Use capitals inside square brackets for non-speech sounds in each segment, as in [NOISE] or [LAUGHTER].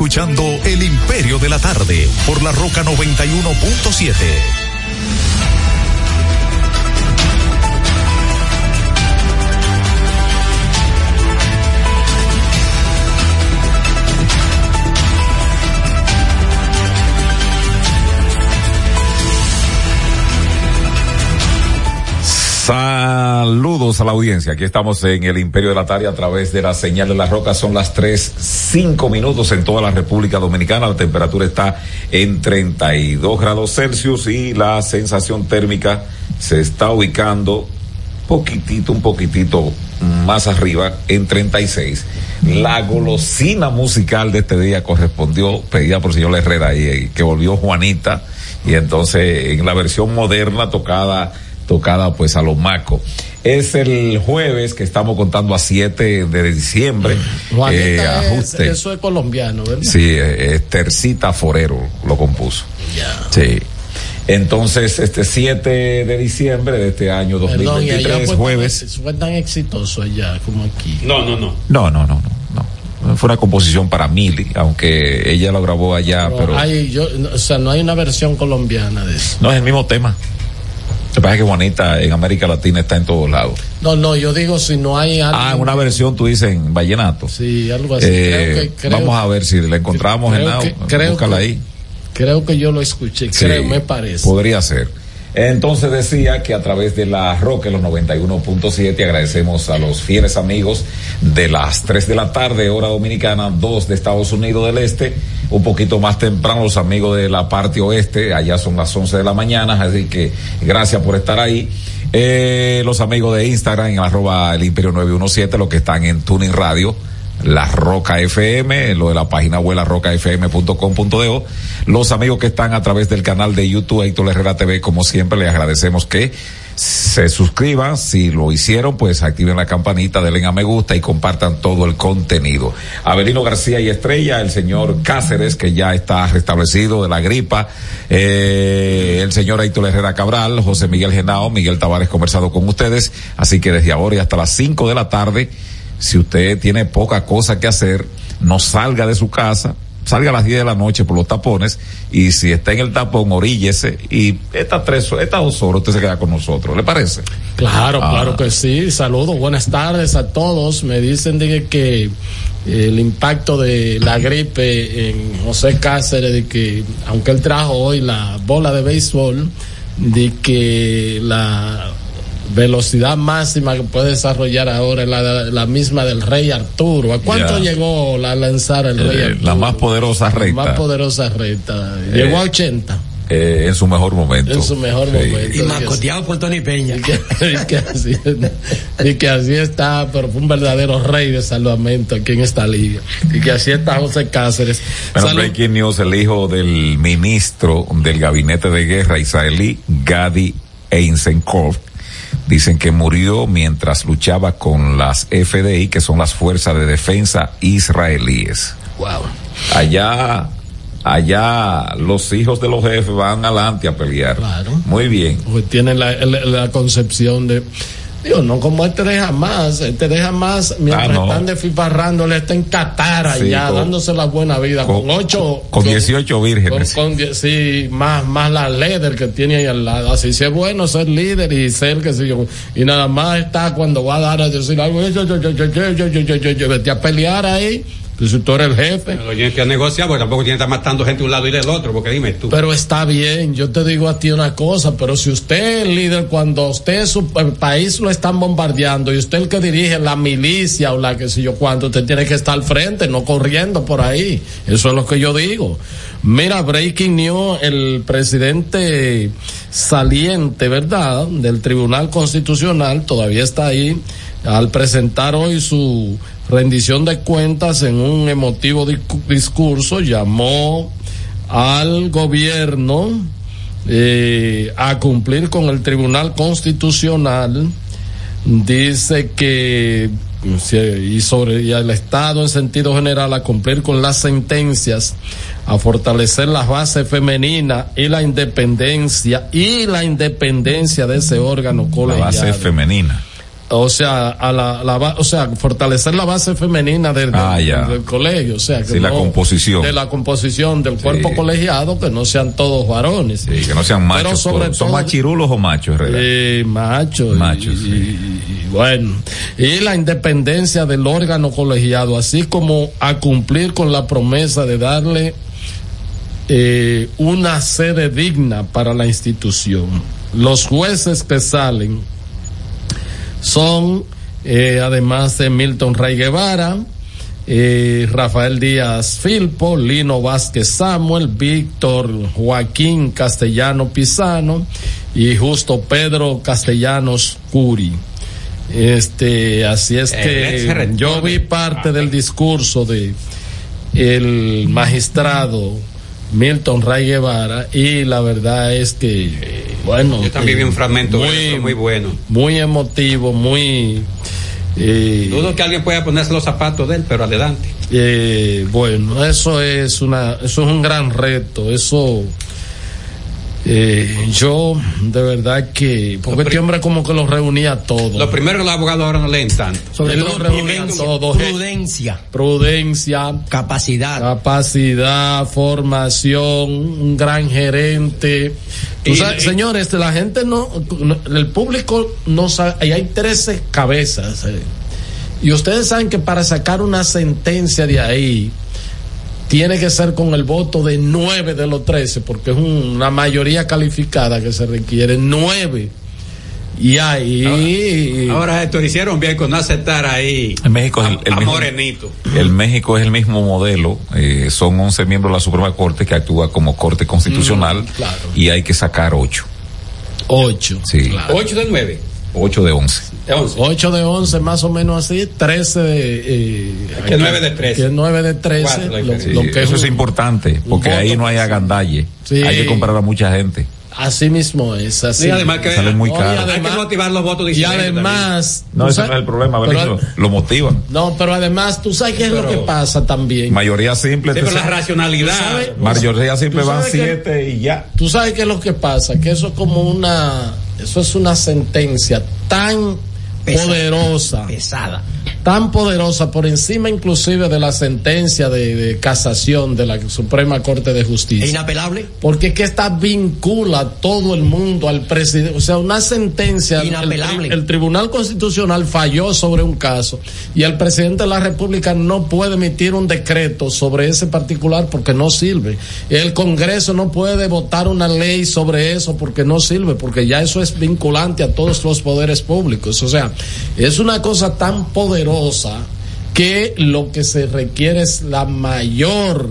Escuchando El Imperio de la Tarde por la Roca 91.7. Saludos a la audiencia. Aquí estamos en el Imperio de la Tarde a través de la señal de la roca. Son las tres, cinco minutos en toda la República Dominicana. La temperatura está en 32 grados Celsius y la sensación térmica se está ubicando poquitito, un poquitito más arriba en 36. La golosina musical de este día correspondió, pedida por el señor Herrera ahí, que volvió Juanita. Y entonces en la versión moderna tocada tocada pues a los macos. Es el jueves que estamos contando a 7 de diciembre. Eh, ajuste. eso es colombiano, ¿verdad? Sí, eh, es Tercita Forero lo compuso. Ya. Sí. Entonces, este 7 de diciembre de este año 2023, jueves. ¿Fue tan exitoso allá como aquí? No, no, no. No, no, no, no. Fue una composición para Mili, aunque ella lo grabó allá, pero. Hay, yo, o sea, no hay una versión colombiana de eso. No, es el mismo tema. Lo que pasa es que Juanita en América Latina está en todos lados. No, no, yo digo si no hay algo. Ah, una versión tú dices en Vallenato. Sí, algo así. Eh, vamos a ver si la encontramos en Nao. Creo que, ahí. Creo que yo lo escuché, creo, me parece. Podría ser. Entonces decía que a través de la Roque, los 91.7, agradecemos a los fieles amigos de las 3 de la tarde, hora dominicana, 2 de Estados Unidos del Este, un poquito más temprano los amigos de la parte oeste, allá son las 11 de la mañana, así que gracias por estar ahí. Eh, los amigos de Instagram en arroba el imperio 917, los que están en Tuning Radio la Roca FM, lo de la página web la rocafm.com.de. Los amigos que están a través del canal de YouTube Héctor Herrera TV, como siempre, les agradecemos que se suscriban. Si lo hicieron, pues activen la campanita, denle a me gusta y compartan todo el contenido. Abelino García y Estrella, el señor Cáceres, que ya está restablecido de la gripa, eh, el señor Héctor Herrera Cabral, José Miguel Genao, Miguel Tavares conversado con ustedes. Así que desde ahora y hasta las 5 de la tarde, si usted tiene poca cosa que hacer, no salga de su casa, salga a las 10 de la noche por los tapones y si está en el tapón, oríllese y estas tres, estas dos horas usted se queda con nosotros. ¿Le parece? Claro, ah. claro que sí. Saludos, buenas tardes a todos. Me dicen de que el impacto de la gripe en José Cáceres, de que aunque él trajo hoy la bola de béisbol, de que la velocidad máxima que puede desarrollar ahora es la, misma del Rey Arturo. ¿A cuánto llegó la lanzar el Rey eh, Arturo? La más poderosa recta. La más poderosa recta. Llegó a 80. Eh, en su mejor momento. En su mejor momento. Y mascoteado por Tony Peña. Y que, así, y que, así, está, pero fue un verdadero rey de salvamento aquí en esta liga. Y que así está José Cáceres. Bueno, breaking news, el hijo del ministro del gabinete de guerra israelí, Gadi Eisenkov, Dicen que murió mientras luchaba con las FDI, que son las Fuerzas de Defensa Israelíes. Wow. Allá, allá los hijos de los jefes van adelante a pelear. Claro. Muy bien. Pues tienen la concepción de Digo, no como el Tere jamás. El Tere jamás, mientras ah, no. están desfiparrando, le está en Qatar allá, dándose la buena vida. Con, ocho. Con, dieciocho vírgenes. Con, con, sí, más, más la líder que tiene ahí al lado. Así que es bueno ser líder y ser que sí. Y nada más está cuando va a dar a decir algo. Vete a pelear ahí si tú eres el jefe. Pero tienes que negociar porque tampoco tiene que estar matando gente de un lado y del otro, porque dime tú. Pero está bien, yo te digo a ti una cosa, pero si usted es el líder, cuando usted su país lo están bombardeando y usted el que dirige la milicia o la que sé yo cuánto, usted tiene que estar al frente, no corriendo por ahí. Eso es lo que yo digo. Mira, breaking news, el presidente saliente, ¿verdad? Del Tribunal Constitucional todavía está ahí al presentar hoy su rendición de cuentas en un emotivo discurso, llamó al gobierno eh, a cumplir con el Tribunal Constitucional. Dice que y sobre y al Estado en sentido general a cumplir con las sentencias, a fortalecer las bases femeninas y la independencia y la independencia de ese órgano colegiado. La base femenina o sea, a la, la, o sea, fortalecer la base femenina del, ah, del, colegio, o sea, que la composición. de la composición del cuerpo colegiado, que no sean todos varones. Sí, que no sean machos. ¿Son machirulos o machos, Sí, machos. Machos, y, bueno, y la independencia del órgano colegiado, así como a cumplir con la promesa de darle eh, una sede digna para la institución. Los jueces que salen Son, eh, además de Milton Ray Guevara, eh, Rafael Díaz Filpo, Lino Vázquez Samuel, Víctor Joaquín Castellano Pisano y justo Pedro Castellanos Curi. Este, así es que yo vi parte del discurso de el magistrado Milton Ray Guevara y la verdad es que bueno yo también vi un fragmento muy, muy bueno. muy emotivo muy eh, dudo que alguien pueda ponerse los zapatos de él pero adelante. eh, bueno eso es una eso es un gran reto eso eh, yo, de verdad que, porque este hombre como que los reunía todos. Lo primero que los abogados ahora no leen tanto. Sobre todo prudencia, todos. Prudencia. Prudencia. Capacidad. Capacidad, formación, un gran gerente. señores, la gente no, el público no sabe, y hay 13 cabezas. Eh. y ustedes saben que para sacar una sentencia de ahí, tiene que ser con el voto de nueve de los trece, porque es una mayoría calificada que se requiere, nueve. Y ahí. Ahora, esto hicieron bien con no aceptar ahí. En México a, el, Morenito. El México es el mismo modelo. Eh, son 11 miembros de la Suprema Corte que actúa como Corte Constitucional. Mm, claro. Y hay que sacar ocho. Ocho. Sí. Ocho de nueve. 8 de 11. 8 de 11 más o menos así, 13 de... Eh, que 9 de 13. Que 9 de 13. lo, sí, lo que eso es, importante, porque ahí no hay agandalle. Sí. Hay que comprar a mucha gente. Así mismo es, así. Y además que sale muy caro. hay que motivar los votos Y además. No, ese no es el problema, pero, lo motivan. No, pero además, tú sabes qué es lo que pasa también. Mayoría simple. Sí, pero la racionalidad. mayoría simple van siete y ya. Tú sabes qué es lo que pasa, que eso es como una eso es una sentencia tan poderosa, pesada, tan poderosa por encima inclusive de la sentencia de, casación de la Suprema Corte de Justicia. ¿Es inapelable? Porque es que esta vincula a todo el mundo al presidente, o sea, una sentencia inapelable. El, el, Tribunal Constitucional falló sobre un caso y el presidente de la República no puede emitir un decreto sobre ese particular porque no sirve. El Congreso no puede votar una ley sobre eso porque no sirve, porque ya eso es vinculante a todos los poderes públicos. O sea, es una cosa tan poderosa que lo que se requiere es la mayor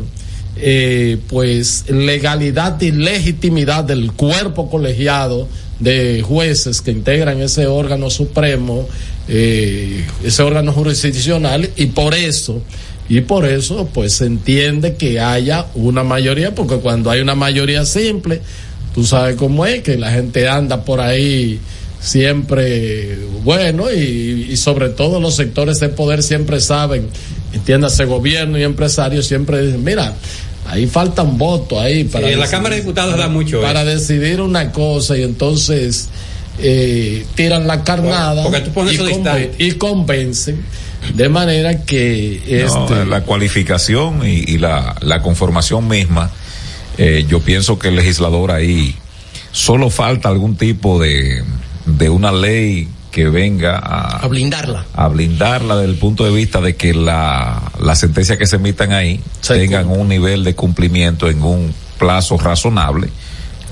eh, pues legalidad y legitimidad del cuerpo colegiado de jueces que integran ese órgano supremo, eh, ese órgano jurisdiccional, y por eso, y por eso, pues se entiende que haya una mayoría, porque cuando hay una mayoría simple, tú sabes cómo es, que la gente anda por ahí siempre bueno y, sobre todo los sectores de poder siempre saben, entiéndase gobierno y empresarios siempre dicen, mira, ahí falta un voto ahí para... en la Cámara de Diputados da mucho. Para decidir una cosa y entonces eh, tiran la carnada y, convencen de manera que este, la cualificación y, la, la, conformación misma, eh, yo pienso que el legislador ahí solo falta algún tipo de de una ley que venga a, blindarla. A blindarla desde el punto de vista de que la, la sentencia que se emitan ahí tengan un nivel de cumplimiento en un plazo razonable,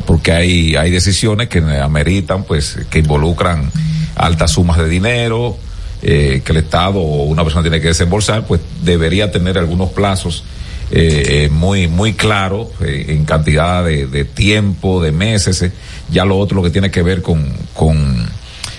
porque hay, hay decisiones que ameritan, pues, que involucran altas sumas de dinero, eh, que el Estado o una persona tiene que desembolsar, pues debería tener algunos plazos eh, eh, muy muy claro eh, en cantidad de, de, tiempo, de meses. ya lo otro lo que tiene que ver con, con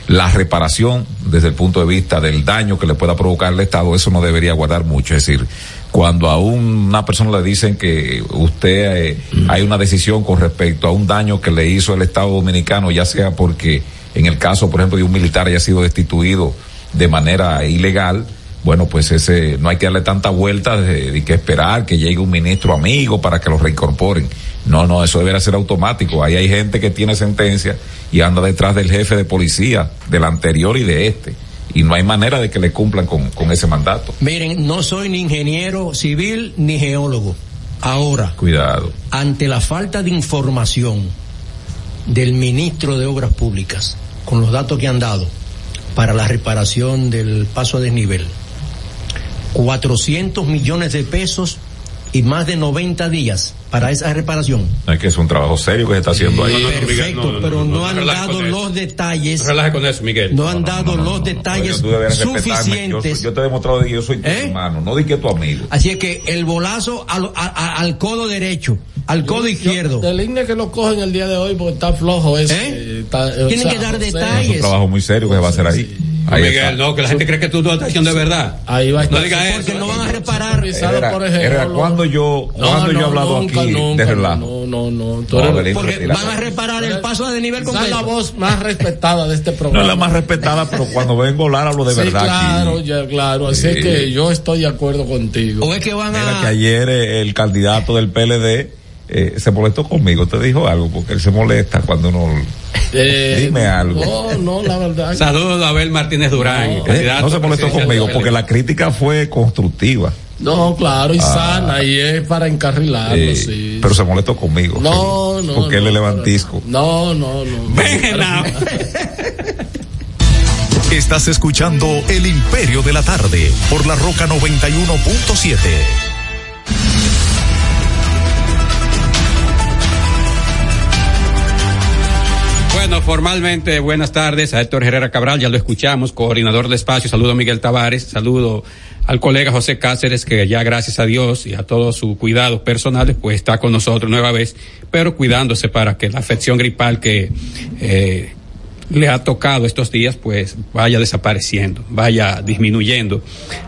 la reparación desde el punto de vista del daño que le pueda provocar el Estado, eso no debería guardar mucho. Es decir, cuando a una persona le dicen que usted hay una decisión con respecto a un daño que le hizo el Estado dominicano, ya sea porque en el caso, por ejemplo, de un militar haya sido destituido de manera ilegal, bueno, pues ese no hay que darle tanta vuelta de, que esperar que llegue un ministro amigo para que lo reincorporen. No, no, eso debería ser automático. Ahí hay gente que tiene sentencia y anda detrás del jefe de policía, del anterior y de este. Y no hay manera de que le cumplan con, con ese mandato. Miren, no soy ni ingeniero civil ni geólogo. Ahora, cuidado. Ante la falta de información del ministro de Obras Públicas, con los datos que han dado para la reparación del paso a desnivel, 400 millones de pesos y más de 90 días para esa reparación. Es que es un trabajo serio que se está haciendo ahí. Perfecto, pero no, han dado los detalles. Relaje con eso, Miguel. No han dado los detalles suficientes. Yo, te he demostrado que yo soy tu ¿Eh? hermano, no di que tu amigo. Así es que el bolazo al, al codo derecho, al codo izquierdo. Del INE que lo cogen el día de hoy porque está flojo ese. ¿Eh? Tienen que dar detalles. Es un trabajo muy serio que se va a hacer ahí. Miguel, no, que la gente cree que tú estás haciendo de verdad. Ahí va a estar. No digas porque no van a reparar. Era, por ejemplo, cuando yo, cuando yo he hablado aquí de relajo. No, no, no. porque van a reparar el paso de nivel es la voz más respetada de este programa. No es la más respetada, pero cuando vengo a hablar hablo de sí, verdad. Claro, ya, claro. Así es que yo estoy de acuerdo contigo. O es que van a. que ayer el candidato del PLD eh, se molestó conmigo, te dijo algo, porque él se molesta cuando uno... Eh, dime algo. No, no, la verdad. Saludos a Abel Martínez Durán. No, eh, no se molestó conmigo, porque la crítica fue constructiva. No, claro, y ah. sana, y es para encarrilarlo, sí. Pero se molestó conmigo. No, no. Porque él es levantisco. No, no, no. Venga. [LAUGHS] Estás escuchando El Imperio de la Tarde por la Roca 91.7. Bueno, formalmente, buenas tardes a Héctor Herrera Cabral, ya lo escuchamos, coordinador de espacio. Saludo a Miguel Tavares, saludo al colega José Cáceres, que ya gracias a Dios y a todos sus cuidados personales, pues está con nosotros nueva vez, pero cuidándose para que la afección gripal que eh, le ha tocado estos días, pues vaya desapareciendo, vaya disminuyendo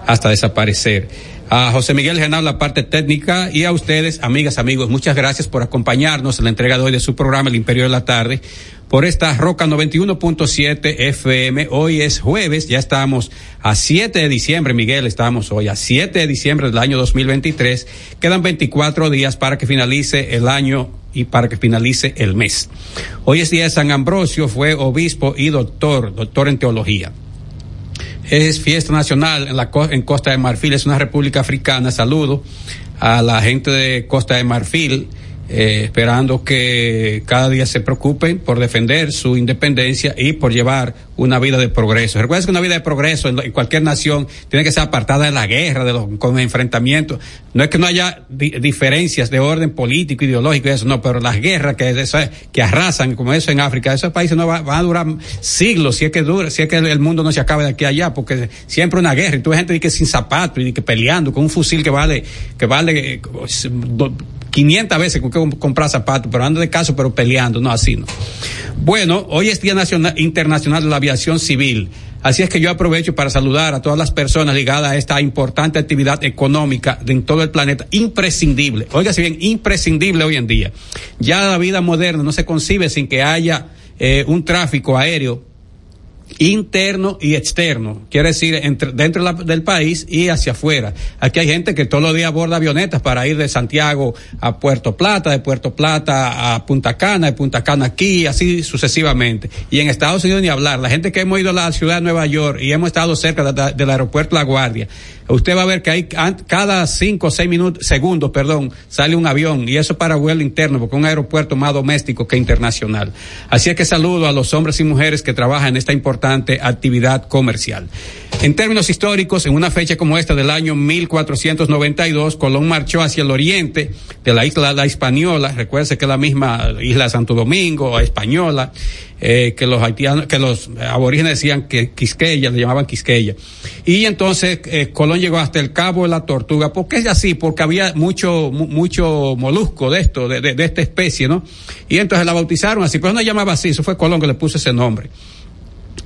hasta desaparecer a José Miguel Genal la parte técnica y a ustedes, amigas, amigos, muchas gracias por acompañarnos en la entrega de hoy de su programa El Imperio de la Tarde por esta Roca 91.7 FM. Hoy es jueves, ya estamos a 7 de diciembre, Miguel, estamos hoy a 7 de diciembre del año 2023. Quedan 24 días para que finalice el año y para que finalice el mes. Hoy es día de San Ambrosio, fue obispo y doctor, doctor en teología es fiesta nacional en, la, en Costa de Marfil, es una república africana. Saludo a la gente de Costa de Marfil eh, esperando que cada día se preocupen por defender su independencia y por llevar una vida de progreso. Recuerden que una vida de progreso en, cualquier nación tiene que ser apartada de la guerra, de los con enfrentamientos. No es que no haya diferencias de orden político, ideológico y eso, no, pero las guerras que, que arrasan, como eso en África, esos países no van va a durar siglos, si es que dura, si es que el mundo no se acaba de aquí a allá, porque siempre una guerra, y tú ves gente que sin zapatos y que peleando con un fusil que vale, que vale eh, 500 veces que comprar zapatos, pero ando de caso, pero peleando, no, así no. Bueno, hoy es Día Nacional, Internacional de la Aviación Civil. Así es que yo aprovecho para saludar a todas las personas ligadas a esta importante actividad económica en todo el planeta, imprescindible. Oiga, si bien, imprescindible hoy en día. Ya la vida moderna no se concibe sin que haya eh, un tráfico aéreo interno y externo, quiere decir entre, dentro del país y hacia afuera. Aquí hay gente que todos los días aborda avionetas para ir de Santiago a Puerto Plata, de Puerto Plata a Punta Cana, de Punta Cana aquí, así sucesivamente. Y en Estados Unidos ni hablar, la gente que hemos ido a la ciudad de Nueva York y hemos estado cerca del aeropuerto La Guardia, usted va a ver que hay cada cinco o seis minutos, segundos, perdón, sale un avión y eso para vuelo interno, porque es un aeropuerto más doméstico que internacional. Así es que saludo a los hombres y mujeres que trabajan en esta importante actividad comercial. En términos históricos, en una fecha como esta del año 1492, Colón marchó hacia el oriente de la isla La Española, recuerde que es la misma isla Santo Domingo, española, eh, que los haitianos, que los aborígenes decían que Quisqueya, le llamaban Quisqueya. Y entonces eh, Colón llegó hasta el Cabo de la Tortuga. ¿Por qué es así? Porque había mucho, mucho molusco de esto, de, de, esta especie, ¿no? Y entonces la bautizaron así, pero no llamaba así, eso fue Colón que le puso ese nombre.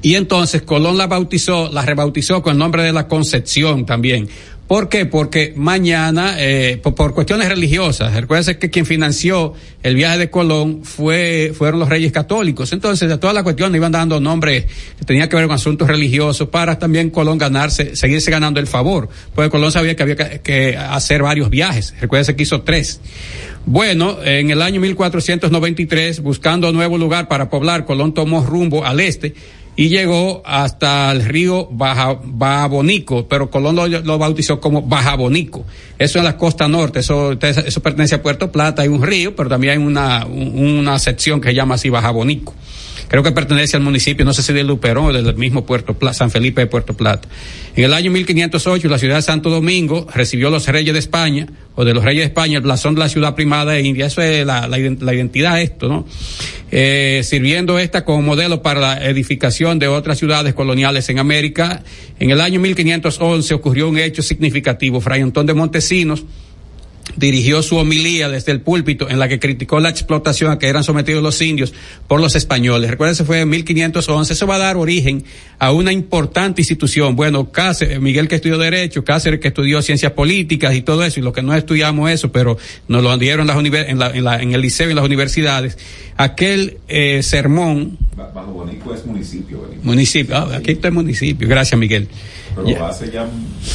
Y entonces Colón la bautizó, la rebautizó con el nombre de la Concepción también. ¿Por qué? Porque mañana, eh, por, cuestiones religiosas, recuérdense que quien financió el viaje de Colón fue, fueron los reyes católicos. Entonces, a toda la cuestión iban dando nombres que tenían que ver con asuntos religiosos para también Colón ganarse, seguirse ganando el favor. Porque Colón sabía que había que, hacer varios viajes. Recuérdense que hizo tres. Bueno, en el año 1493, buscando un nuevo lugar para poblar, Colón tomó rumbo al este y llegó hasta el río Baja, Bonico, pero Colón lo, bautizó como Baja Bonico. Eso es la costa norte, eso, eso pertenece a Puerto Plata, hay un río, pero también hay una, una sección que se llama así Baja Bonico. Creo que pertenece al municipio, no sé si de Luperón o del mismo Puerto Plata, San Felipe de Puerto Plata. En el año 1508, la ciudad de Santo Domingo recibió los reyes de España, o de los reyes de España, el blasón de la ciudad primada de India. Eso es la, la, la identidad, esto, ¿no? Eh, sirviendo esta como modelo para la edificación de otras ciudades coloniales en América. En el año 1511 ocurrió un hecho significativo. Fray Antón de Montesinos, dirigió su homilía desde el púlpito en la que criticó la explotación a que eran sometidos los indios por los españoles. Recuerden, se fue en 1511. Eso va a dar origen a una importante institución. Bueno, Cáceres, Miguel que estudió Derecho, Cáceres que estudió Ciencias Políticas y todo eso, y lo que no estudiamos eso, pero nos lo dieron en, las en, la, en, la, en el liceo y en las universidades. Aquel eh, sermón. Bajo Bonico es municipio. Bonico. Municipio, ah, aquí está el municipio. Gracias, Miguel. Pero hace ya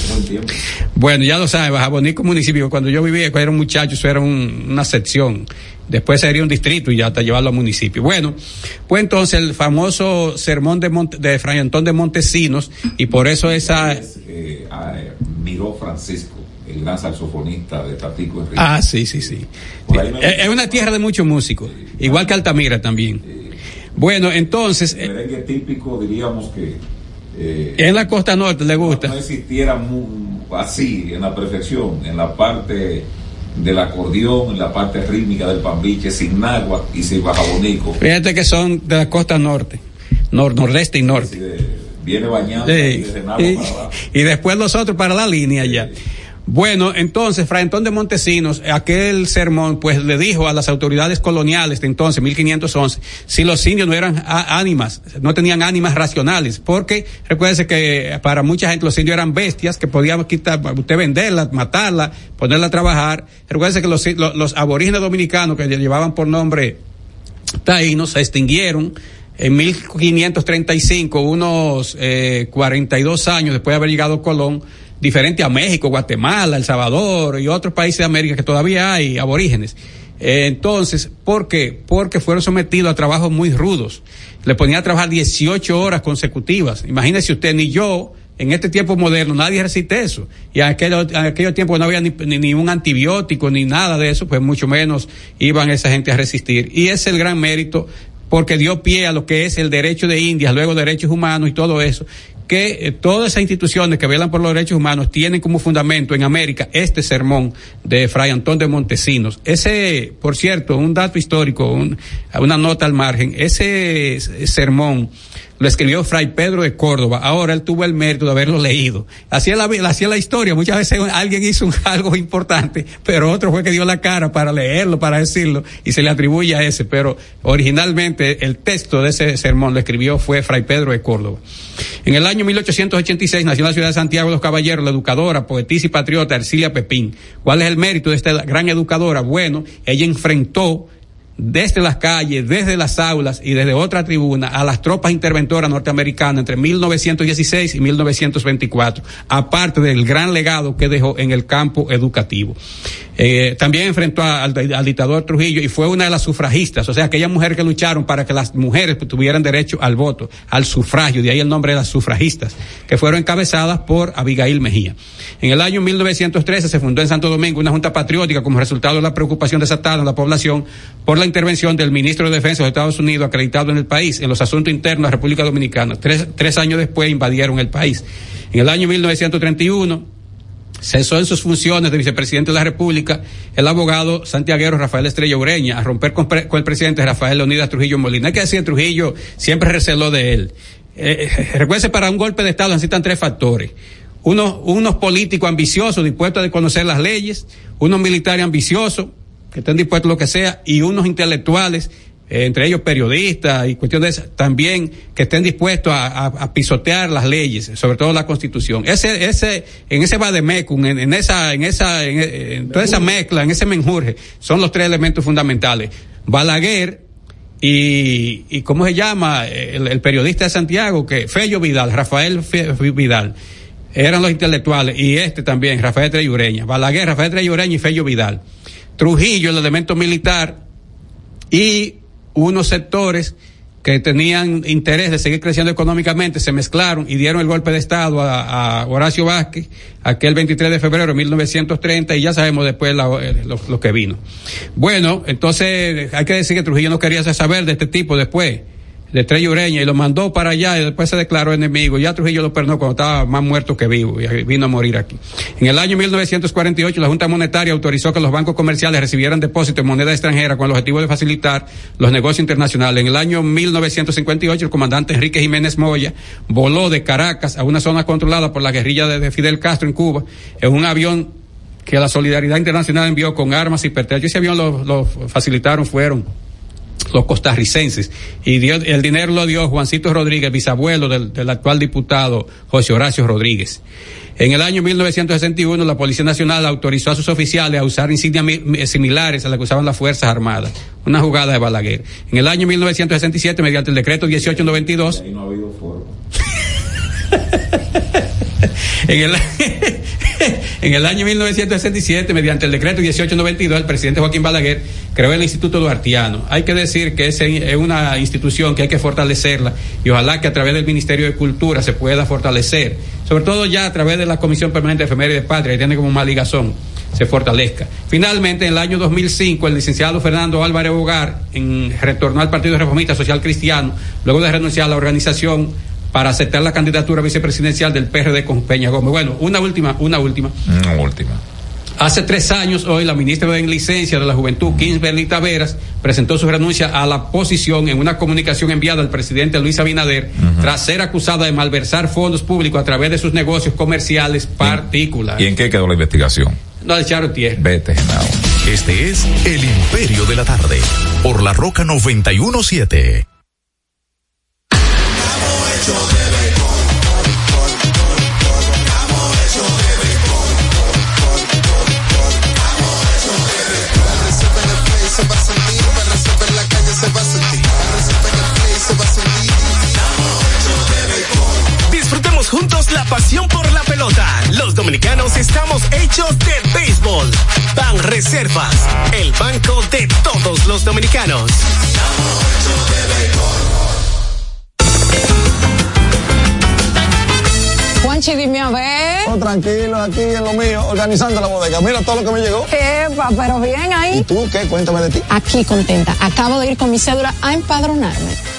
buen tiempo. Bueno, ya lo sabe, Baja Bonico municipio. Cuando yo vivía, cuando era un muchacho, eso era un, una sección. Después sería un distrito y ya hasta llevarlo a municipio. Bueno, pues entonces el famoso sermón de, Monte, de Fray Antón de Montesinos, y por eso esa. Es, eh, eh, Miró Francisco el gran saxofonista de Tatico Enrique. Ah, sí, sí, sí. sí. Es una tierra de muchos músicos, sí. igual que Altamira también. Sí. Bueno, entonces. El merengue típico diríamos que. Eh, en la costa norte le gusta. No existiera muy, así, en la perfección, en la parte del acordeón, en la parte rítmica del pambiche, sin agua y sin bajabonico. Fíjate que son de la costa norte, nor, nordeste y norte. Sí, viene bañando sí. y desde y, para y después los otros para la línea ya. Bueno, entonces, Fray Antón de Montesinos, aquel sermón, pues le dijo a las autoridades coloniales de entonces, 1511, si los indios no eran ánimas, no tenían ánimas racionales, porque recuérdese que para mucha gente los indios eran bestias que podían quitar, usted venderla, matarla, ponerla a trabajar. Recuérdese que los, los, los aborígenes dominicanos que llevaban por nombre taínos se extinguieron en 1535, unos eh, 42 años después de haber llegado Colón, diferente a México, Guatemala, El Salvador y otros países de América que todavía hay aborígenes. Entonces, ¿por qué? Porque fueron sometidos a trabajos muy rudos. Le ponían a trabajar 18 horas consecutivas. Imagínese usted, ni yo, en este tiempo moderno, nadie resiste eso. Y en aquellos en aquello tiempos no había ni, ni, ni, un antibiótico ni nada de eso, pues mucho menos iban esa gente a resistir. Y es el gran mérito porque dio pie a lo que es el derecho de Indias, luego derechos humanos y todo eso, que eh, todas esas instituciones que velan por los derechos humanos tienen como fundamento en América este sermón de Fray Antón de Montesinos. Ese, por cierto, un dato histórico, un, una nota al margen, ese, ese sermón lo escribió Fray Pedro de Córdoba. Ahora él tuvo el mérito de haberlo leído. Hacía la, hacía la historia. Muchas veces alguien hizo [LAUGHS] algo importante, pero otro fue que dio la cara para leerlo, para decirlo, y se le atribuye a ese. Pero originalmente el texto de ese sermón lo escribió fue Fray Pedro de Córdoba. En el año 1886 nació en la ciudad de Santiago de los Caballeros la educadora, poetisa y patriota Ercilia Pepín. ¿Cuál es el mérito de esta gran educadora? Bueno, ella enfrentó desde las calles, desde las aulas y desde otra tribuna a las tropas interventoras norteamericanas entre 1916 y 1924, aparte del gran legado que dejó en el campo educativo. Eh, también enfrentó al, dictador Trujillo y fue una de las sufragistas, o sea, aquellas mujeres que lucharon para que las mujeres tuvieran derecho al voto, al sufragio, de ahí el nombre de las sufragistas, que fueron encabezadas por Abigail Mejía. En el año 1913 se fundó en Santo Domingo una junta patriótica como resultado de la preocupación desatada en la población por la intervención del ministro de Defensa de Estados Unidos acreditado en el país en los asuntos internos de la República Dominicana. Tres, tres años después invadieron el país. En el año 1931 cesó en sus funciones de vicepresidente de la República el abogado santiaguero Rafael Estrella Ureña a romper con, el presidente Rafael Leonidas Trujillo Molina. Hay que decir, Trujillo siempre receló de él. Eh, recuerde, para un golpe de Estado necesitan tres factores. Unos, unos políticos ambiciosos dispuestos a conocer las leyes, unos militares ambiciosos que estén dispuestos a lo que sea y unos intelectuales eh, entre ellos periodistas y cuestiones de también que estén dispuestos a, a, a, pisotear las leyes, sobre todo la constitución. Ese, ese, en ese vademecum, en, en esa, en esa, en, en, toda esa mezcla, en ese menjurje, son los tres elementos fundamentales. Balaguer, y, y cómo se llama el, el, periodista de Santiago, que Fello Vidal, Rafael Fe, Vidal, eran los intelectuales, y este también, Rafael Treyureña, Balaguer, Rafael Treyureña y Fello Vidal. Trujillo, el elemento militar, y unos sectores que tenían interés de seguir creciendo económicamente se mezclaron y dieron el golpe de Estado a, Horacio Vázquez aquel 23 de febrero de 1930 y ya sabemos después la, lo, lo, que vino. Bueno, entonces hay que decir que Trujillo no quería saber de este tipo después. De Estrella Ureña y lo mandó para allá y después se declaró enemigo. Ya Trujillo lo perdonó cuando estaba más muerto que vivo y vino a morir aquí. En el año 1948 la Junta Monetaria autorizó que los bancos comerciales recibieran depósitos en moneda extranjera con el objetivo de facilitar los negocios internacionales. En el año 1958 el comandante Enrique Jiménez Moya voló de Caracas a una zona controlada por la guerrilla de Fidel Castro en Cuba en un avión que la Solidaridad Internacional envió con armas y pertrechos. Ese avión lo facilitaron, fueron los costarricenses. Y dio, el dinero lo dio Juancito Rodríguez, bisabuelo del, del, actual diputado José Horacio Rodríguez. En el año 1961, la Policía Nacional autorizó a sus oficiales a usar insignias similares a las que usaban las Fuerzas Armadas. Una jugada de Balaguer. En el año 1967, mediante el decreto 1892. Ahí no ha habido forma. [LAUGHS] en el [LAUGHS] en el año 1967, mediante el decreto 1892, el presidente Joaquín Balaguer creó el Instituto Duartiano. Hay que decir que es una institución que hay que fortalecerla y ojalá que a través del Ministerio de Cultura se pueda fortalecer, sobre todo ya a través de la Comisión Permanente de Efemérides de Patria, que tiene como más ligazón se fortalezca. Finalmente, en el año 2005, el licenciado Fernando Álvarez Bogar retornó al Partido Reformista Social Cristiano, luego de renunciar a la organización para aceptar la candidatura vicepresidencial del PRD con Peña Gómez. Bueno, una última, una última. Una última. Hace tres años, hoy, la ministra de Licencia de la Juventud, Kingsberly Taveras, presentó su renuncia a la posición en una comunicación enviada al presidente Luis Abinader, uh -huh. tras ser acusada de malversar fondos públicos a través de sus negocios comerciales particulares. ¿Y en qué quedó la investigación? No, echaron tierra. Vete, Genao. Este es El Imperio de la Tarde, por La Roca 917. Pasión por la pelota. Los dominicanos estamos hechos de béisbol. Ban Reservas, el banco de todos los dominicanos. Juanchi, dime a ver. Oh, tranquilo, aquí en lo mío, organizando la bodega. Mira todo lo que me llegó. Epa, pero bien ahí. ¿Y tú qué? Cuéntame de ti. Aquí contenta. Acabo de ir con mi cédula a empadronarme.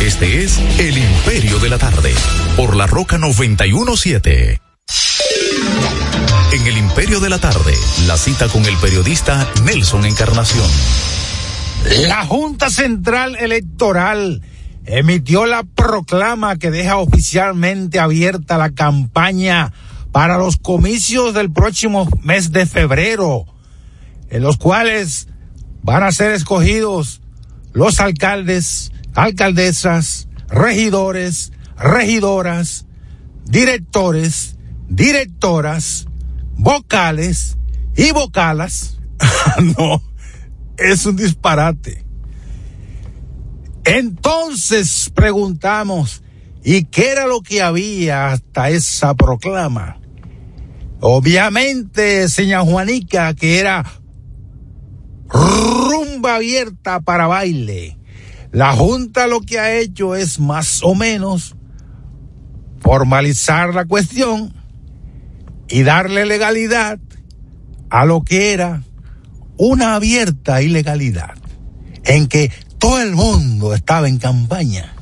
Este es El Imperio de la Tarde, por la Roca 917. En El Imperio de la Tarde, la cita con el periodista Nelson Encarnación. La Junta Central Electoral emitió la proclama que deja oficialmente abierta la campaña para los comicios del próximo mes de febrero, en los cuales van a ser escogidos los alcaldes, alcaldesas, regidores, regidoras, directores, directoras, vocales y vocalas. [LAUGHS] no, es un disparate. Entonces preguntamos, ¿y qué era lo que había hasta esa proclama? Obviamente, señora Juanica, que era abierta para baile. La Junta lo que ha hecho es más o menos formalizar la cuestión y darle legalidad a lo que era una abierta ilegalidad, en que todo el mundo estaba en campaña.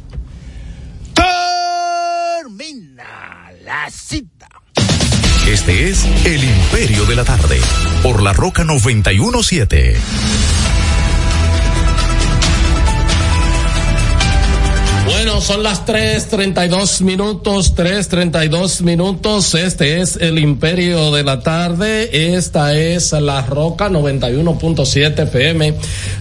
Termina la cita. Este es El Imperio de la Tarde, por la Roca 917. Bueno, son las 3:32 minutos, 3:32 minutos. Este es el Imperio de la Tarde. Esta es la Roca 91.7 FM.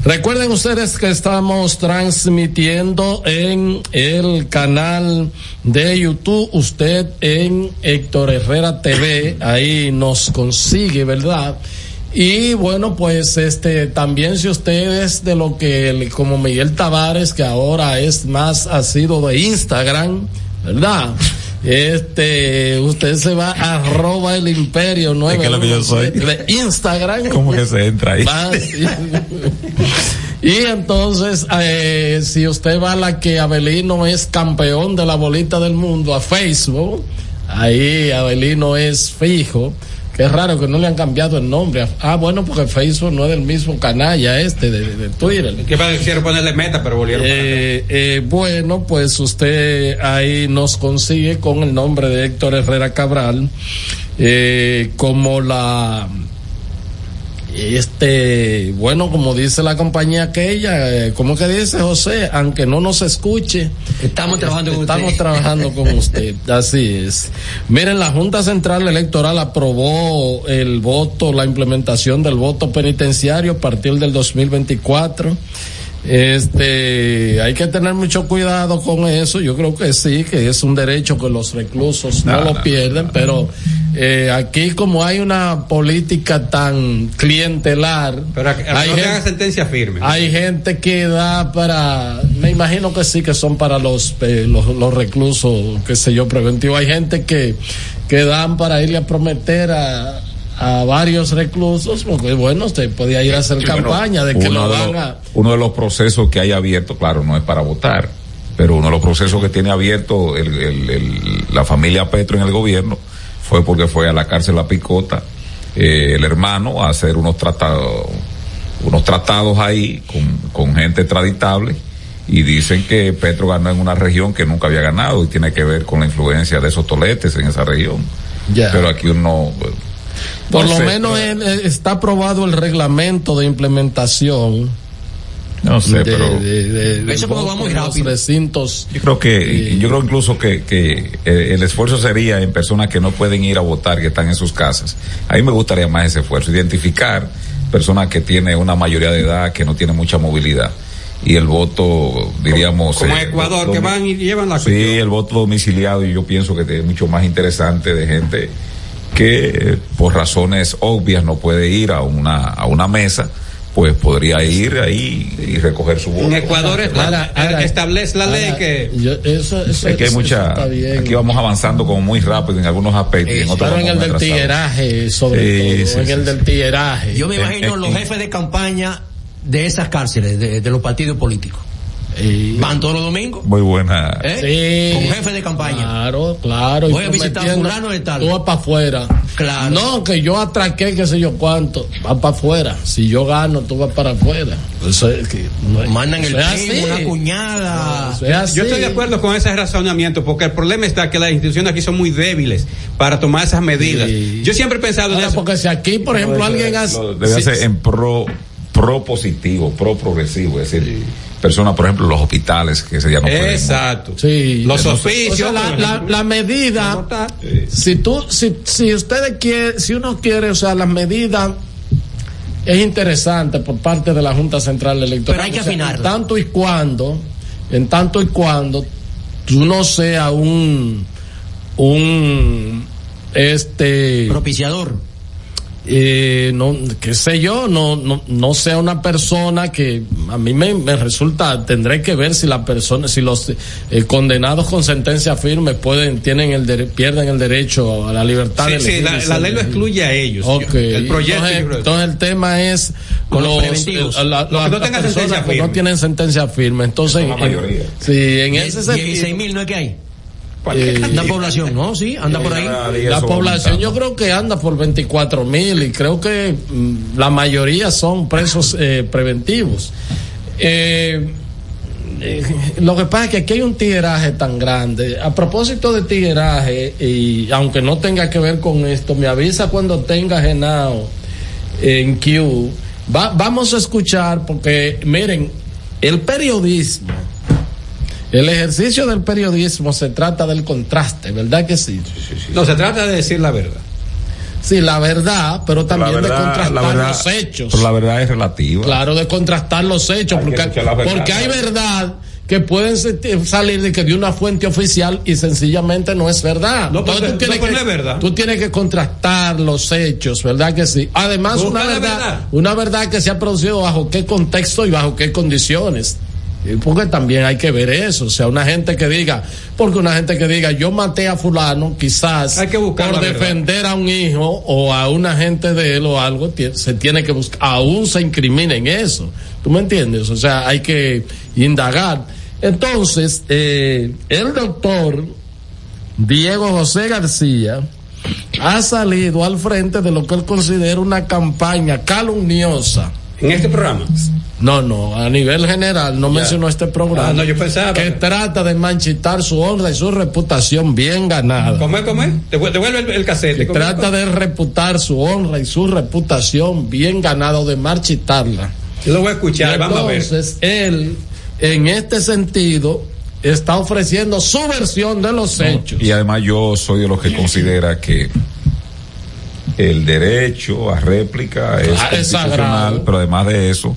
Recuerden ustedes que estamos transmitiendo en el canal de YouTube. Usted en Héctor Herrera TV. Ahí nos consigue, ¿verdad? Y bueno, pues este también si usted es de lo que como Miguel Tavares, que ahora es más ha sido de Instagram, ¿verdad? Este, usted se va a arroba el imperio nueve. Es que lo que yo soy. De Instagram. [LAUGHS] ¿Cómo que se entra ahí? Va, [LAUGHS] y entonces, eh, si usted va a la que Abelino es campeón de la bolita del mundo a Facebook, ahí Abelino es fijo. Qué raro que no le han cambiado el nombre. Ah, bueno, porque Facebook no es del mismo canalla este de, de, de Twitter. Que quisieron ponerle meta, pero volvieron. Eh, eh, bueno, pues usted ahí nos consigue con el nombre de Héctor Herrera Cabral, eh, como la este, bueno, como dice la compañía aquella, eh, ¿cómo que dice José? Aunque no nos escuche, estamos trabajando con estamos usted. trabajando con [LAUGHS] usted. Así es. Miren, la Junta Central Electoral aprobó el voto, la implementación del voto penitenciario a partir del 2024. Este, hay que tener mucho cuidado con eso. Yo creo que sí, que es un derecho que los reclusos no, lo pierden, pero eh, aquí como hay una política tan clientelar, pero a, a hay, no gente, sentencia firme. hay gente que da para, me imagino que sí, que son para los, eh, los, los reclusos, qué sé yo, preventivo. Hay gente que, que dan para irle a prometer a, a varios reclusos, porque bueno, usted podía ir a hacer bueno, campaña de que uno lo de van a... Uno de los procesos que hay abierto, claro, no es para votar, pero uno de los procesos que tiene abierto el, el, el, la familia Petro en el gobierno fue porque fue a la cárcel La Picota, eh, el hermano, a hacer unos tratados, unos tratados ahí con, con gente extraditable y dicen que Petro ganó en una región que nunca había ganado y tiene que ver con la influencia de esos toletes en esa región. Pero aquí uno Por No lo sé, menos pero- eh, está aprobado el reglamento de implementación. No sé, de, pero- de- de- de Eso porque va muy los rápido. recintos. Yo creo que, yo creo incluso que, que eh, el esfuerzo sería en personas que no pueden ir a votar, que están en sus casas. A mí me gustaría más ese esfuerzo, identificar personas que tienen una mayoría de edad, que no tienen mucha movilidad. Y el voto, diríamos... Como eh, Ecuador, que van y llevan la Sí, el voto domiciliado, y yo pienso que es mucho más interesante de gente que eh, por razones obvias no puede ir a una, a una mesa, pues podría ir ahí y recoger su voto. En Ecuador es- Ahora, ahora, establece la ley ahora, que yo- eso, eso- Es que hay eso mucha, está bien. aquí vamos avanzando como muy rápido en algunos aspectos y en otros Pero en el del tigueraje, sobre Sí, todo, sí, en sí, el sí. del tigueraje. Yo me imagino en- los jefes de campaña de esas cárceles, de, de los partidos políticos. Sí. Van todos los domingos. Muy buena. ¿eh? Sí. Con jefe de campaña. Claro, claro. Voy a visitar prometiendo, fulano de tal. Tú vas para afuera. Claro. No, que yo atraqué, qué sé yo cuánto. Va para afuera. Si yo gano, tú vas para afuera. Eso es que. no Mandan el primo, una cuñada. Eso es así. Yo estoy de acuerdo con ese razonamiento, porque el problema está que las instituciones aquí son muy débiles para tomar esas medidas. Sí. Yo siempre he pensado en Ahora, eso. porque si aquí, por ejemplo, alguien hace. Debe ser en pro, pro positivo, pro progresivo, es decir, personas, por ejemplo, los hospitales, que ese ya no. Exacto. Sí. Los O oficios. sea, la, medida, si tú, si, si ustedes quieren, si uno quiere, o sea, las medidas es interesante por parte de la Junta Central Electoral. Pero hay que O sea, afinarla. En tanto y cuando, en tanto y cuando tú no seas un, un, este, Propiciador. Eh, no, qué sé yo, no, no, no sea una persona que a mí me, me resulta, tendré que ver si la persona, si los eh, condenados con sentencia firme pueden, tienen el dere- pierden el derecho a la libertad Sí, de sí, elegir la, y la ser ley lo excluye a ellos. Ok. Yo- el proyecto. entonces, entonces el tema es Con los los, preventivos. eh, la- Los que no tengan sentencia que no firme. tienen sentencia firme. Entonces, la en- mayoría. sí, en ese 16 sentido, mil no es que hay. Eh, Anda población, ¿no? Sí, anda por ahí. La población yo creo que anda por 24 mil y creo que mm, la mayoría son presos eh, preventivos. Eh, eh, lo que pasa es que aquí hay un tigueraje tan grande. A propósito de tigueraje, y aunque no tenga que ver con esto, me avisa cuando tenga Genao en Q. Va- vamos a escuchar, porque miren, el periodismo, el ejercicio del periodismo se trata del contraste, ¿verdad que sí? No, se trata de decir la verdad. Sí, la verdad, pero también verdad- de contrastar verdad- los hechos. Pero la verdad es relativa. Claro, de contrastar los hechos, Hay que porque, verdad, hay verdad que pueden salir de que de una fuente oficial y sencillamente no es verdad. No, pues, Entonces, no, pues, no es verdad. Tú tienes que contrastar los hechos, ¿verdad que sí? Además, una verdad. una verdad que se ha producido bajo qué contexto y bajo qué condiciones. Porque también hay que ver eso, o sea, una gente que diga, porque una gente que diga, yo maté a fulano, quizás Hay que buscar por verdad. defender a un hijo o a una gente de él o algo, se tiene que buscar, aún se incrimina en eso. ¿Tú me entiendes? O sea, hay que indagar. Entonces, eh, el doctor Diego José García ha salido al frente de lo que él considera una campaña calumniosa. En este programa. No, no, a nivel general, no mencionó este programa. Ah, no, yo pensaba. Que trata de manchitar su honra y su reputación bien ganada. ¿Cómo es, cómo es? Devuelve devuelve el, el casete. Que trata de reputar su honra y su reputación bien ganada o de marchitarla. Yo lo voy a escuchar, Y vamos a ver. Entonces, él, en este sentido, está ofreciendo su versión de los hechos. Y además yo soy de los que considera que el derecho a réplica es Ah, constitucional, sagrado. pero además de eso,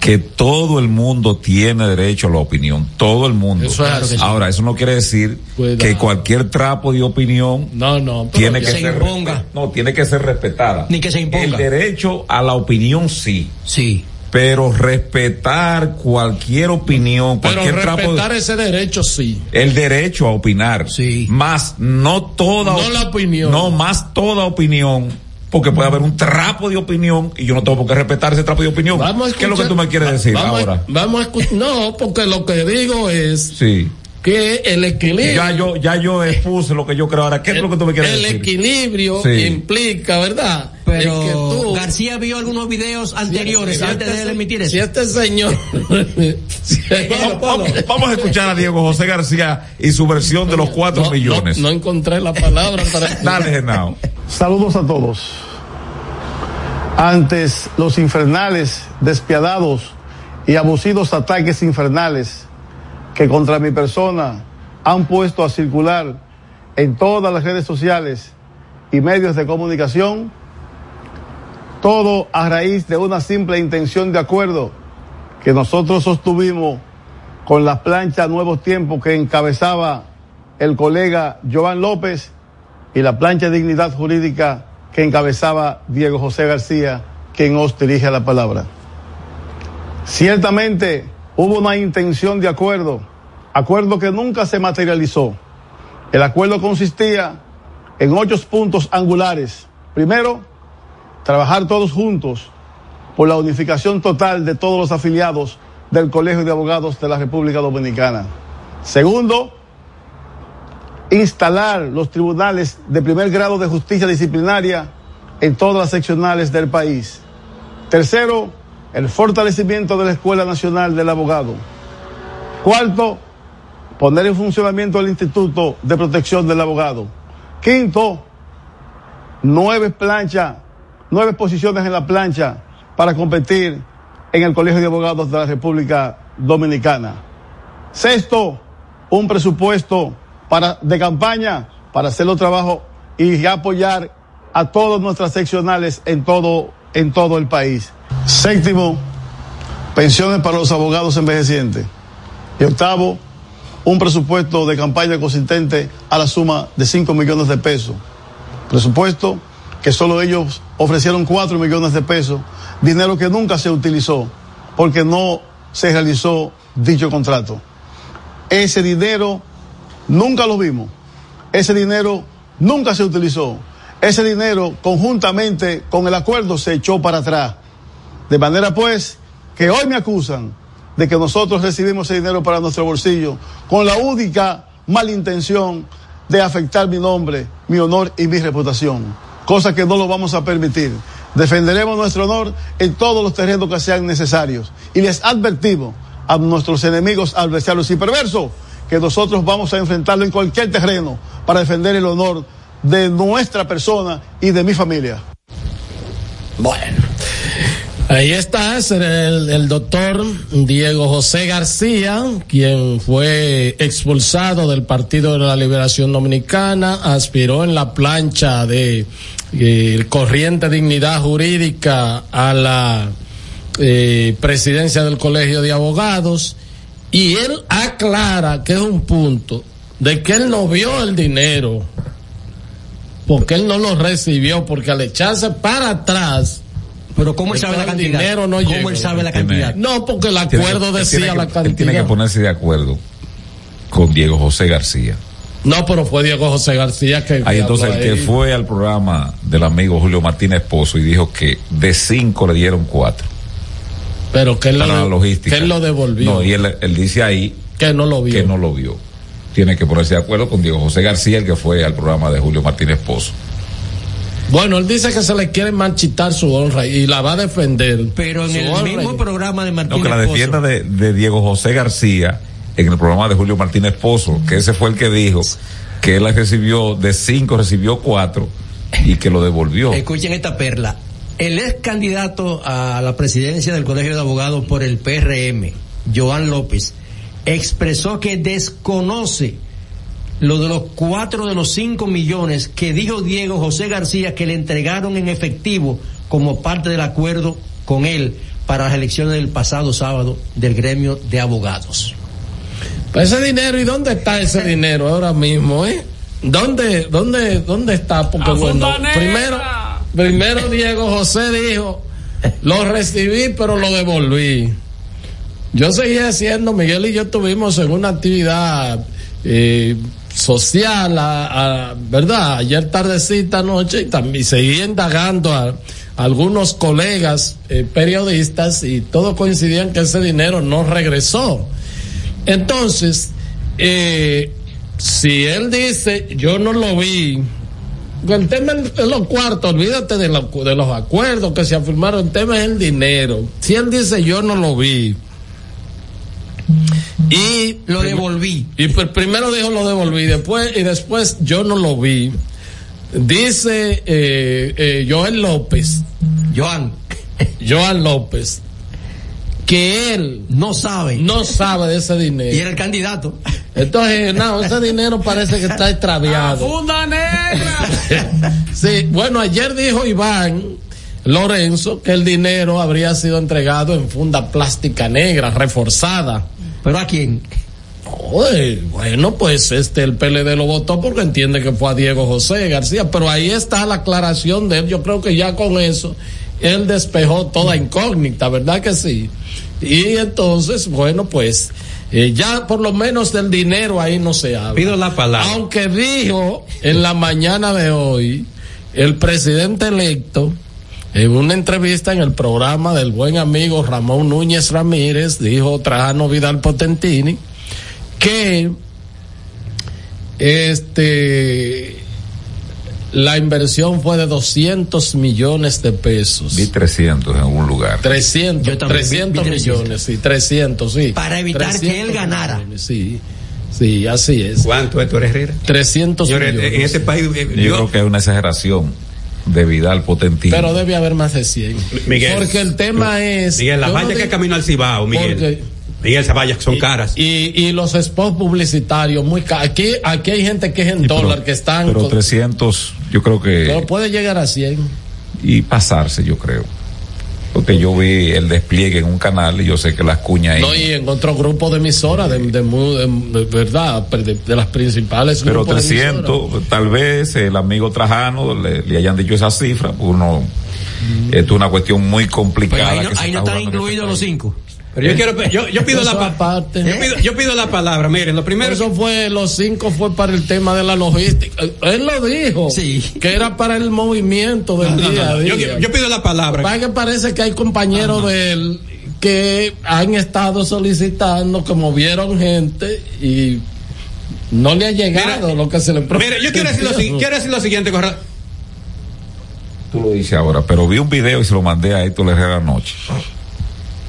que todo el mundo tiene derecho a la opinión, todo el mundo. Eso es así. Ahora, eso no quiere decir Cuidado. que cualquier trapo de opinión No, no. tiene que se ser imponga. no tiene que ser respetada. Ni que se imponga. El derecho a la opinión sí, Sí. pero respetar cualquier opinión, Pero cualquier trapo de- respetar ese derecho sí. el derecho a opinar. Sí. Más no toda No la opinión. No más toda opinión. Porque puede haber un trapo de opinión y yo no tengo por qué respetar ese trapo de opinión. Vamos a ¿Qué es lo que escuchar- tú me quieres decir vamos a- ahora? vamos a escuchar. No, porque lo que digo es Sí. que el equilibrio. Ya yo, ya yo expuse lo que yo creo ahora. ¿Qué es lo que tú me quieres el decir? equilibrio Sí. implica, ¿verdad? Pero El que tú- García vio algunos videos anteriores si antes este de se- él emitir Si eso. este señor. [LAUGHS] si- Vamos, vamos- vamos a escuchar a Diego José García y su versión de los cuatro no, millones. No, no encontré la palabra para. [LAUGHS] Dale, Genao. Saludos a todos. antes los infernales, despiadados y abusivos ataques infernales que contra mi persona han puesto a circular en todas las redes sociales y medios de comunicación, todo a raíz de una simple intención de acuerdo que nosotros sostuvimos con la plancha Nuevos Tiempos que encabezaba el colega Joan López y la plancha Dignidad Jurídica que encabezaba Diego José García, quien os dirige la palabra. Ciertamente hubo una intención de acuerdo, acuerdo que nunca se materializó. El acuerdo consistía en ocho puntos angulares. Primero, trabajar todos juntos por la unificación total de todos los afiliados del Colegio de Abogados de la República Dominicana. Segundo, instalar los tribunales de primer grado de justicia disciplinaria en todas las seccionales del país. Tercero, el fortalecimiento de la Escuela Nacional del Abogado. Cuarto, poner en funcionamiento el Instituto de Protección del Abogado. Quinto, nueve planchas, nueve posiciones en la plancha para competir en el Colegio de Abogados de la República Dominicana. Sexto, un presupuesto para, de campaña para hacer los trabajos y apoyar a todas nuestras seccionales en todo, en todo el país. Séptimo, pensiones para los abogados envejecientes. Y octavo, un presupuesto de campaña consistente a la suma de 5 millones de pesos. Presupuesto que solo ellos ofrecieron 4 millones de pesos, dinero que nunca se utilizó porque no se realizó dicho contrato. Ese dinero nunca lo vimos. Ese dinero nunca se utilizó. Ese dinero conjuntamente con el acuerdo se echó para atrás. De manera pues que hoy me acusan de que nosotros recibimos ese dinero para nuestro bolsillo con la única malintención de afectar mi nombre, mi honor y mi reputación. Cosa que no lo vamos a permitir. Defenderemos nuestro honor en todos los terrenos que sean necesarios. Y les advertimos a nuestros enemigos adversarios y perversos que nosotros vamos a enfrentarlo en cualquier terreno para defender el honor de nuestra persona y de mi familia. Bueno. Ahí está el, el, doctor Diego José García, quien fue expulsado del Partido de la Liberación Dominicana, aspiró en la plancha de eh, Corriente Dignidad Jurídica a la eh, presidencia del Colegio de Abogados y él aclara que es un punto de que él no vio el dinero porque él no lo recibió porque al echarse para atrás pero ¿cómo él sabe la cantidad? Dinero no ¿Cómo llegó. él sabe la cantidad? No, porque el acuerdo Tiene decía tiene que- la él cantidad. tiene que ponerse de acuerdo con Diego José García. No, pero fue Diego José García que. Ahí entonces el que fue al programa del amigo Julio Martínez Pozo y dijo que de cinco le dieron cuatro. Pero que él, para lo, la logística. que él lo devolvió. No, y él, él dice ahí que no lo vio. que no lo vio. Tiene que ponerse de acuerdo con Diego José García, el que fue al programa de Julio Martínez Pozo. Bueno, él dice que se le quiere marchitar su honra y la va a defender. Pero en el honra mismo programa de Martínez No, que la Pozo, defienda de, de Diego José García en el programa de Julio Martínez Pozo, que ese fue el que dijo que él recibió, de cinco recibió cuatro y que lo devolvió. Escuchen esta perla. El ex candidato a la presidencia del Colegio de Abogados por el PRM, Joan López, expresó que desconoce lo de los cuatro de los cinco millones que dijo Diego José García que le entregaron en efectivo como parte del acuerdo con él para las elecciones del pasado sábado del gremio de abogados. Pues ese dinero, ¿y dónde está ese dinero ahora mismo, eh? ¿Dónde, dónde, dónde está? Porque bueno, primero, primero Diego José dijo, lo recibí pero lo devolví. Yo seguía haciendo, Miguel y yo estuvimos en una actividad eh, social, a- a- ¿verdad? Ayer tardecita noche y también seguía indagando a, a algunos colegas eh, periodistas y todos coincidían que ese dinero no regresó. Entonces, eh, si él dice, yo no lo vi, el tema es los cuartos, olvídate de, lo- de los acuerdos que se afirmaron, el tema es el dinero. Si él dice, yo no lo vi, y lo devolví. Y pr- primero dijo lo devolví, después, y después yo no lo vi. Dice eh, eh, Joel López, Joan. Joan López, que él no sabe, no sabe de ese dinero. Y era el candidato. Entonces, no, ese dinero parece que está extraviado. ¡Funda negra! [LAUGHS] sí, bueno, ayer dijo Iván Lorenzo que el dinero habría sido entregado en funda plástica negra, reforzada. ¿Pero a quién? Oye, bueno, pues este el PLD lo votó porque entiende que fue a Diego José García, pero ahí está la aclaración de él. Yo creo que ya con eso él despejó toda incógnita, ¿verdad que sí? Y entonces, bueno, pues eh, ya por lo menos del dinero ahí no se habla. Pido la palabra. Aunque dijo en la mañana de hoy el presidente electo en una entrevista en el programa del buen amigo Ramón Núñez Ramírez, dijo Trajano Vidal Potentini, que este la inversión fue de 200 millones de pesos. Vi 300 en algún lugar. 300, Yo también 300 vi 300. millones, sí, 300, sí. Para evitar que 300 él ganara. millones, sí, sí, así es. ¿Cuánto, Héctor Herrera? 300 Señores, millones. en este país, eh, Yo, yo- creo que es una exageración de Vidal Potentino. Pero debe haber más de 100. Miguel. Porque el tema es. Miguel, las yo no vallas que digo- camino al Cibao, Miguel. Porque- Miguel, esas vallas son caras. Y, y los spots publicitarios muy caros. Aquí, aquí hay gente que es en Sí, pero- dólar, que están. Pero con- 300, yo creo que. pero puede llegar a 100. y pasarse, yo creo. Porque yo vi el despliegue en un canal y yo sé que las cuñas ahí. No, y en otro grupo de emisoras, de, de, mu- de- de verdad, de, de las principales. pero grupos de emisoras. 300, tal vez el amigo Trajano le, le hayan dicho esa cifra, pues uno. Esto es una cuestión muy complicada. Pero ahí no, que se ahí no está están este incluidos los cinco. Pero yo quiero, yo, yo pido Eso la pa- aparte. yo pido, yo pido la palabra. Miren, lo primero. Eso fue, los cinco fue para el tema de la logística. Él lo dijo. Sí. Que era para el movimiento del No, no, día no, a. Yo, día. yo pido la palabra. Para que parece que hay compañeros de él que han estado solicitando, que movieron gente y no le ha llegado lo que se le Mire, yo quiero decir lo, quiero decir lo siguiente, Corra- Tú lo dices ahora, pero vi un video y se lo mandé a Héctor Herrera anoche.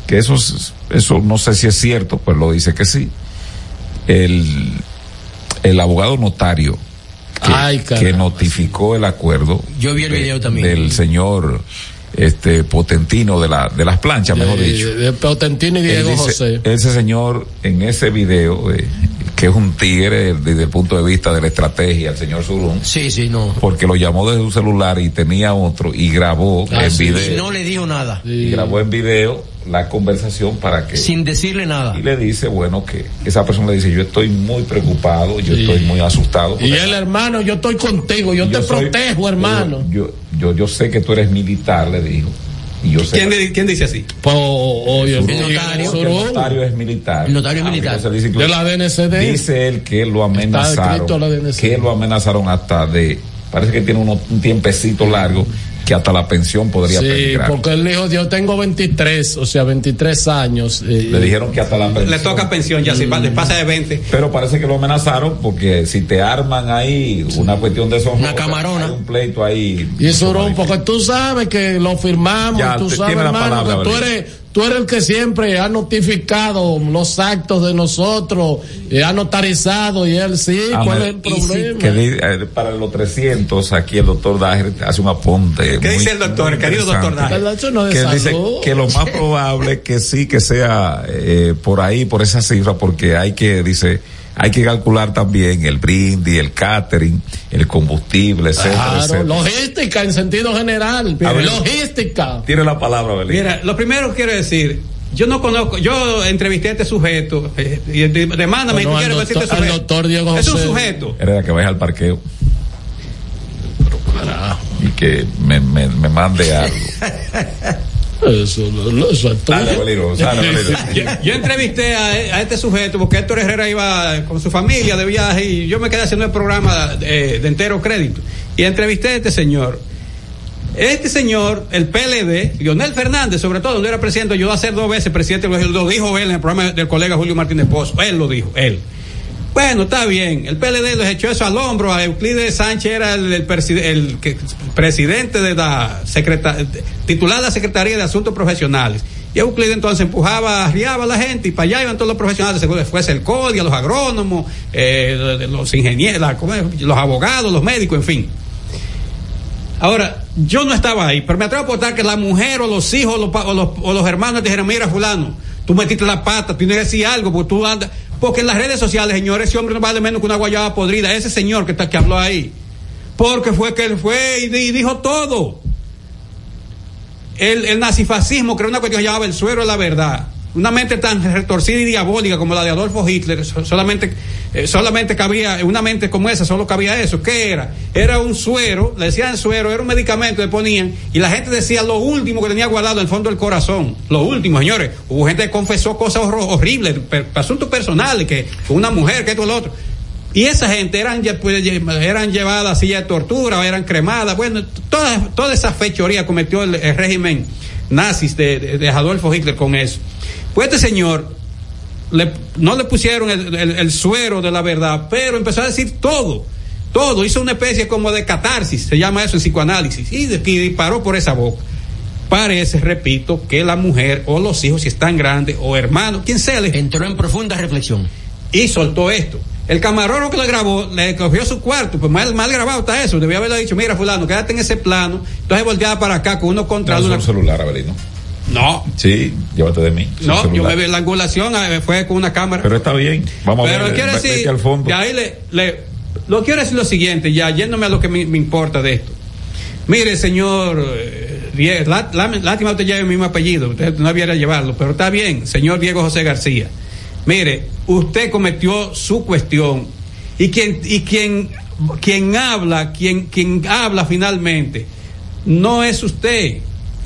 Que eso, es- eso no sé si es cierto, pues lo dice que sí. El, el abogado notario que, Ay, que caramba, notificó el acuerdo Yo vi el de- video también. del señor este potentino de la de las planchas, mejor dicho. De, Potentino y Diego dice- José. Ese señor en ese video, eh, que es un tigre desde el punto de vista de la estrategia, el señor Surún, Sí, sí, no. porque lo llamó desde su celular y tenía otro y grabó Ah, en sí, video Y no le dijo nada. y grabó en video la conversación para que Sin decirle nada. y le dice bueno que esa persona le dice yo estoy muy preocupado yo Sí. estoy muy asustado Y el hermano, yo estoy contigo, yo, te soy- protejo, hermano. yo, yo yo sé que tú eres militar le dijo y yo sé ¿Quién, di- quién dice así? Surún, el notario. que el notario es militar El notario es militar. dice, de la DNCD. dice él que lo amenazaron que lo amenazaron hasta de parece que tiene uno- un tiempecito largo que hasta la pensión podría Sí, peligrar porque él dijo, yo tengo 23, o sea, 23 años. eh, le dijeron que hasta la pensión Le toca pensión ya, si pa- le pasa de 20. Pero parece que lo amenazaron porque si te arman ahí una cuestión de eso, Una camarona. hay un pleito ahí. Y Surón, porque tú sabes que lo firmamos, Ya, tú sabes, hermano, palabra, que tú eres, tú eres el que siempre ha notificado los actos de nosotros, eh, ha notarizado y él sí, Ah, ¿cuál es el sí, problema? que eh, para los 300 aquí el doctor Dajer hace un apunte. ¿Qué muy- dice el doctor, querido doctor. Eso no es que dice que lo más [LAUGHS] probable es que sí que sea eh, por ahí por esa cifra porque hay que dice hay que calcular también el brindis el catering el combustible etcétera, Claro, etcétera. logística en sentido general, A ver. logística. tiene la palabra Belén. Mira, lo primero que quiero decir, yo no conozco, yo entrevisté a este sujeto, eh, y de- demándame, Bueno, ¿tú al quieres decir doctor- este al sujeto? doctor Diego Es un sujeto. Herrera, que vaya al parqueo y que me, me, me mande algo [LAUGHS] Eso, no, no, eso es tuyo. Dale, Bolívar, dale, [LAUGHS] Bolívar. Yo, yo entrevisté a, a este sujeto porque Héctor Herrera iba con su familia de viaje y yo me quedé haciendo el programa de, de entero crédito. Y entrevisté a este señor. Este señor, el PLD, Lionel Fernández, sobre todo, donde era presidente, ayudó a ser dos veces presidente, lo lo dijo él en el programa del colega Julio Martínez Pozo. Él lo dijo, él. Bueno, está bien. El PLD les echó eso al hombro. A Euclides Sánchez era el, presidente de la titular de la Secretaría de Asuntos Profesionales. Y Euclides entonces empujaba, arriaba a la gente y para allá iban todos los profesionales, según fuese el CODIA, los agrónomos, eh, los ingenieros, los abogados, los médicos, en fin. Ahora, yo no estaba ahí, pero me atrevo a apostar que la mujer o los hijos o los, o los, hermanos dijeron, mira fulano, tú metiste la pata, tienes que decir algo, porque tú andas, porque en las redes sociales, señores, ese hombre no vale menos que una guayaba podrida, ese señor que está que habló ahí, porque fue que él fue y, dijo todo. El, el nazifascismo creó una cuestión que llamaba el suero de la verdad una mente tan retorcida y diabólica como la de Adolfo Hitler, solamente, eh, solamente cabía, una mente como esa, solo cabía eso. ¿Qué era? Era un suero, le decían suero, era un medicamento le ponían, y la gente decía lo último que tenía guardado en el fondo del corazón. Lo último, señores. Hubo gente que confesó cosas horribles, asuntos personales, que una mujer, que esto, lo otro. Y esa gente eran, pues, eran llevadas a silla de tortura, eran cremadas. Bueno, toda, toda esa fechoría cometió el, régimen nazis de, de Adolfo Hitler con eso. Pues este señor le, no le pusieron el, suero de la verdad, pero empezó a decir todo, todo, hizo una especie como de catarsis, se llama eso en psicoanálisis, y, disparó por esa boca. Parece, repito, que la mujer o los hijos, si están grandes, o hermanos, quien sea, le... entró en profunda reflexión. Y soltó esto. El camarón que le grabó, le cogió su cuarto, pues mal, mal grabado está eso. Debía haberle dicho, mira, fulano, quédate en ese plano. Entonces volteaba para acá con uno contra no, celular, Abelino. No. Sí, llévate de mí. No, yo me vi la angulación, eh, fue con una cámara. Pero está bien, vamos Pero a ver. Quiero decir, al fondo. ahí le, le, lo quiero decir lo siguiente, ya yéndome a lo que me, importa de esto. Mire, señor, eh, lástima usted lleve el mismo apellido, usted no había llevarlo, pero está bien, señor Diego José García. Mire, usted cometió su cuestión y quien, y quien, quien habla, quien, quien habla finalmente, no es usted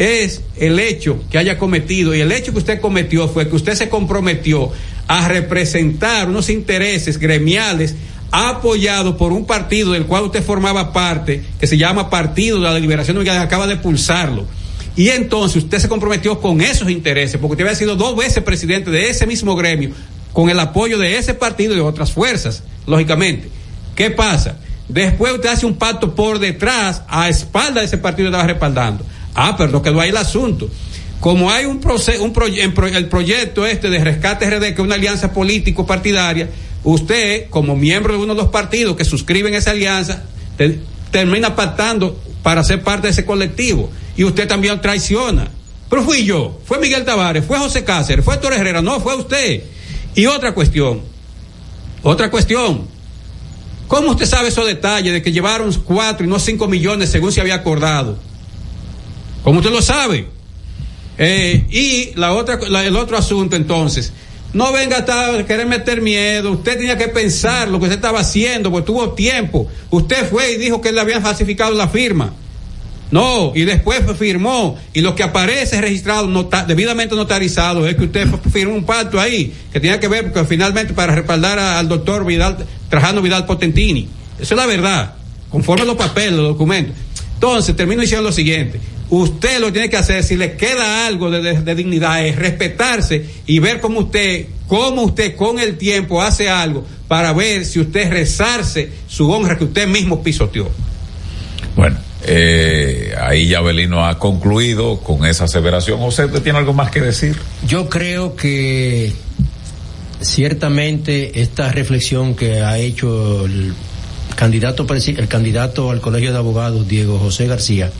es el hecho que haya cometido y el hecho que usted cometió fue que usted se comprometió a representar unos intereses gremiales apoyados por un partido del cual usted formaba parte, que se llama Partido de la Liberación Dominicana, acaba de pulsarlo. Y entonces usted se comprometió con esos intereses, porque usted había sido dos veces presidente de ese mismo gremio, con el apoyo de ese partido y de otras fuerzas, lógicamente. ¿Qué pasa? Después usted hace un pacto por detrás, a espalda de ese partido que estaba respaldando. Ah, pero no quedó ahí el asunto. Como hay un, proceso, un el proyecto este de Rescate RD, que es una alianza político-partidaria, usted, como miembro de uno de los partidos que suscriben esa alianza, termina pactando para ser parte de ese colectivo. Y usted también traiciona. Pero fui yo, fue Miguel Tavares, fue José Cáceres, fue Torres Herrera, no, fue usted. Y otra cuestión, otra cuestión. ¿Cómo usted sabe esos detalles de que llevaron cuatro y no cinco millones según se había acordado? Como usted lo sabe. Eh, y la otra, el otro asunto entonces, no venga a querer meter miedo, usted tenía que pensar lo que usted estaba haciendo, porque tuvo tiempo. Usted fue y dijo que le habían falsificado la firma. No, y después firmó, y lo que aparece registrado, debidamente notarizado, es que usted firmó un pacto ahí, que tenía que ver, porque finalmente para respaldar al doctor Vidal, Trajano Vidal Potentini. Eso es la verdad, conforme los papeles, los documentos. Entonces, termino diciendo lo siguiente, usted lo tiene que hacer, si le queda algo de, dignidad, es respetarse y ver cómo usted, cómo usted con el tiempo hace algo para ver si usted rezarse su honra que usted mismo pisoteó. Bueno, eh, ahí ya Belino ha concluido con esa aseveración. José, ¿usted tiene algo más que decir? Yo creo que ciertamente esta reflexión que ha hecho el candidato, el candidato al Colegio de Abogados, Diego José García,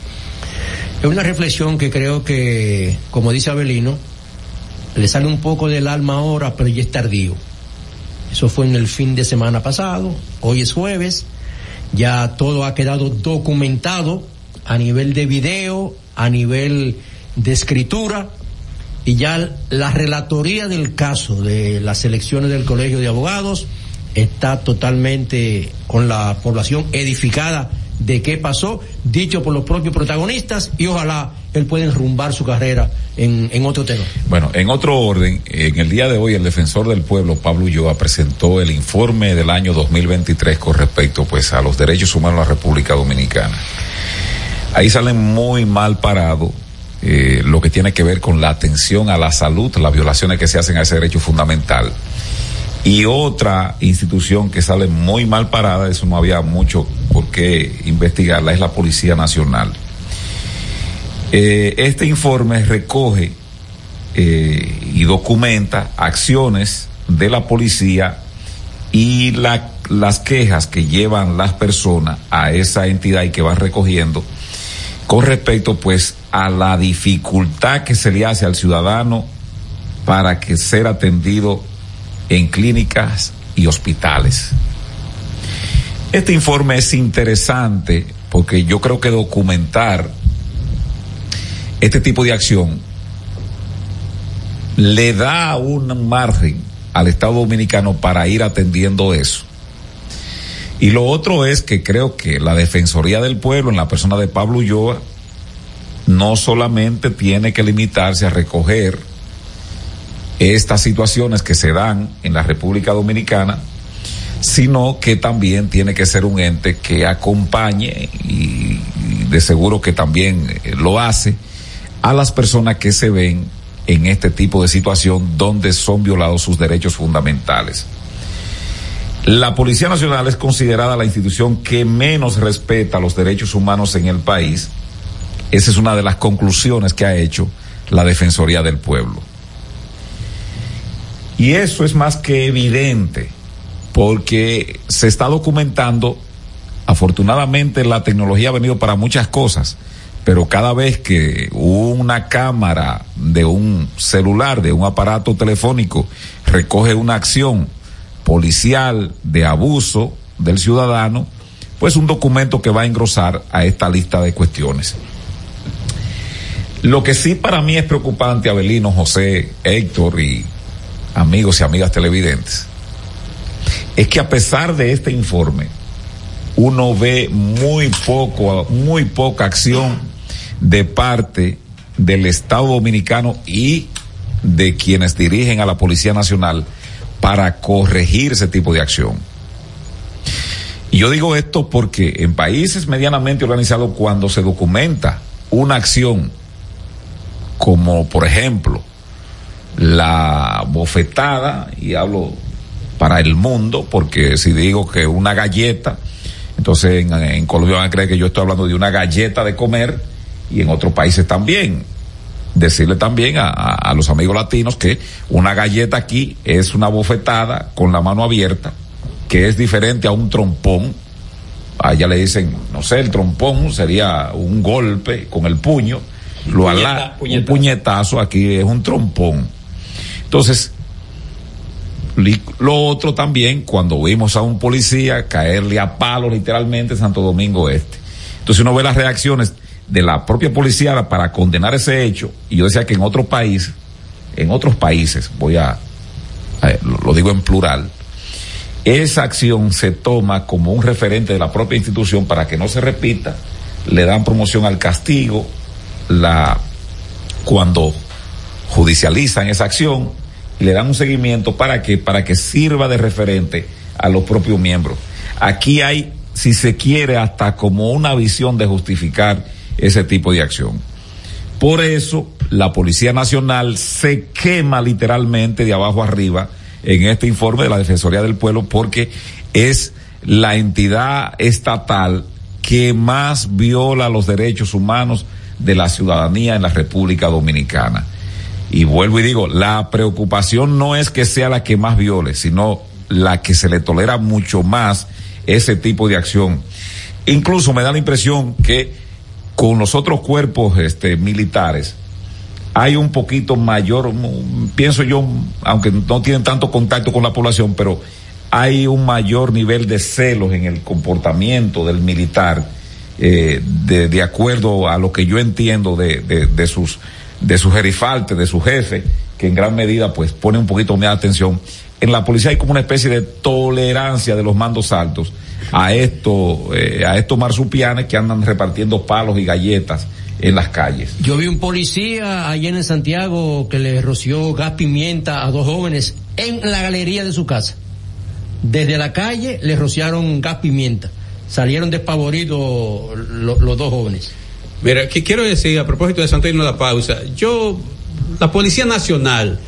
es una reflexión que creo que, como dice Abelino, le sale un poco del alma ahora, pero ya es tardío. Eso fue en el fin de semana pasado, hoy es jueves, ya todo ha quedado documentado a nivel de video, a nivel de escritura, y ya la relatoría del caso de las elecciones del Colegio de Abogados está totalmente con la población edificada de qué pasó, dicho por los propios protagonistas, y ojalá él pueda enrumbar su carrera en, en otro tema. Bueno, en otro orden, en el día de hoy el defensor del pueblo, Pablo Ulloa, presentó el informe del año 2023 con respecto pues a los derechos humanos en la República Dominicana. Ahí salen muy mal parado eh, lo que tiene que ver con la atención a la salud, las violaciones que se hacen a ese derecho fundamental. Y otra institución que sale muy mal parada, eso no había mucho por qué investigarla, es la Policía Nacional. Eh, este informe recoge eh, y documenta acciones de la policía y las quejas que llevan las personas a esa entidad y que van recogiendo con respecto pues a la dificultad que se le hace al ciudadano para que ser atendido en clínicas y hospitales. Este informe es interesante porque yo creo que documentar este tipo de acción le da un margen al Estado Dominicano para ir atendiendo eso. Y lo otro es que creo que la Defensoría del Pueblo, en la persona de Pablo Ulloa, no solamente tiene que limitarse a recoger estas situaciones que se dan en la República Dominicana, sino que también tiene que ser un ente que acompañe y, de seguro que también eh, lo hace a las personas que se ven en este tipo de situación donde son violados sus derechos fundamentales. La Policía Nacional es considerada la institución que menos respeta los derechos humanos en el país. Esa es una de las conclusiones que ha hecho la Defensoría del Pueblo. Y eso es más que evidente porque se está documentando, afortunadamente la tecnología ha venido para muchas cosas, pero cada vez que una cámara de un celular, de un aparato telefónico, recoge una acción policial de abuso del ciudadano, pues un documento que va a engrosar a esta lista de cuestiones. Lo que sí para mí es preocupante, Abelino, José, Héctor y amigos y amigas televidentes, es que a pesar de este informe, uno ve muy poco, muy poca acción de parte del Estado Dominicano y de quienes dirigen a la Policía Nacional para corregir ese tipo de acción. Y yo digo esto porque en países medianamente organizados, cuando se documenta una acción, como por ejemplo la bofetada, y hablo para el mundo, porque si digo que una galleta, entonces en, Colombia van a creer que yo estoy hablando de una galleta de comer y en otros países también. Decirle también a, a los amigos latinos que una galleta aquí es una bofetada con la mano abierta, que es diferente a un trompón. Allá le dicen, no sé, el trompón sería un golpe con el puño, lo Puñeta- un puñetazo, aquí es un trompón. Entonces, lo otro también, cuando vimos a un policía caerle a palo literalmente en Santo Domingo Este. Entonces uno ve las reacciones de la propia policía para condenar ese hecho, y yo decía que en otro país, en otros países, voy a, a- lo digo en plural, esa acción se toma como un referente de la propia institución para que no se repita, le dan promoción al castigo, la cuando judicializan esa acción y le dan un seguimiento para que para que sirva de referente a los propios miembros. Aquí hay, si se quiere, hasta como una visión de justificar ese tipo de acción. Por eso la Policía Nacional se quema literalmente de abajo arriba en este informe de la Defensoría del Pueblo porque es la entidad estatal que más viola los derechos humanos de la ciudadanía en la República Dominicana. Y vuelvo y digo, la preocupación no es que sea la que más viole, sino la que se le tolera mucho más ese tipo de acción. Incluso me da la impresión que con los otros cuerpos este, militares hay un poquito mayor, pienso yo, aunque no tienen tanto contacto con la población, pero hay un mayor nivel de celos en el comportamiento del militar, eh, de, acuerdo a lo que yo entiendo de sus de su gerifalte, de su jefe, que en gran medida pues pone un poquito más de atención. En la policía hay como una especie de tolerancia de los mandos altos a esto, eh, a estos marsupianes que andan repartiendo palos y galletas en las calles. Yo vi un policía ayer en Santiago que le roció gas pimienta a dos jóvenes en la galería de su casa. Desde la calle le rociaron gas pimienta. Salieron despavoridos lo- los dos jóvenes. Mira, que quiero decir a propósito de Santo de la Pausa, yo, la Policía Nacional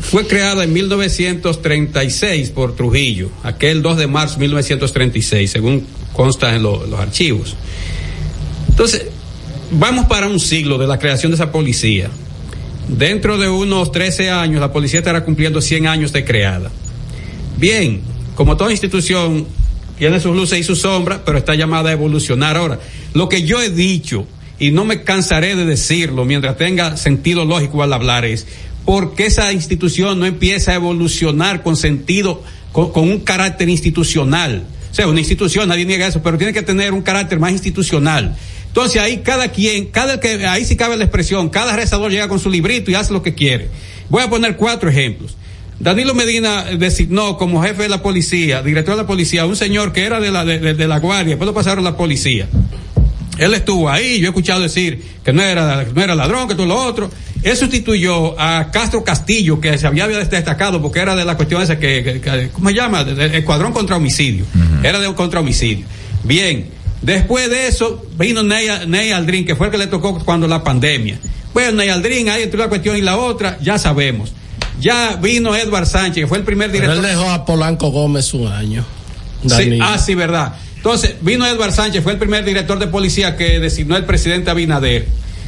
fue creada en 1936 por Trujillo, aquel 2 de marzo de 1936, según consta en lo- los archivos. Entonces, vamos para un siglo de la creación de esa policía. Dentro de unos 13 años, la policía estará cumpliendo 100 años de creada. Bien, como toda institución, tiene sus luces y sus sombras, pero está llamada a evolucionar. Ahora, lo que yo he dicho, y no me cansaré de decirlo mientras tenga sentido lógico al hablar, es por qué esa institución no empieza a evolucionar con sentido, con, con un carácter institucional. O sea, una institución, nadie niega eso, pero tiene que tener un carácter más institucional. Entonces ahí cada quien, cada que, ahí sí cabe la expresión, cada rezador llega con su librito y hace lo que quiere. Voy a poner cuatro ejemplos. Danilo Medina designó como jefe de la policía, director de la policía, a un señor que era de la, de, la guardia, después lo pasaron a la policía. Él estuvo ahí, yo he escuchado decir que no era, no era ladrón, que todo lo otro. Él sustituyó a Castro Castillo, que se había destacado porque era de la cuestión esa que, ¿cómo se llama? Escuadrón contra homicidio. Era de un contra homicidio. Bien, después de eso vino Ney, Ney Aldrin, que fue el que le tocó cuando la pandemia. Bueno, Ney Aldrin, ahí entre una cuestión y la otra, ya sabemos. Ya vino Edward Sánchez, que fue el primer Pero director. él dejó a Polanco Gómez un año. Sí, ah, sí, verdad. Entonces, vino Edward Sánchez, fue el primer director de policía que designó el presidente Abinader.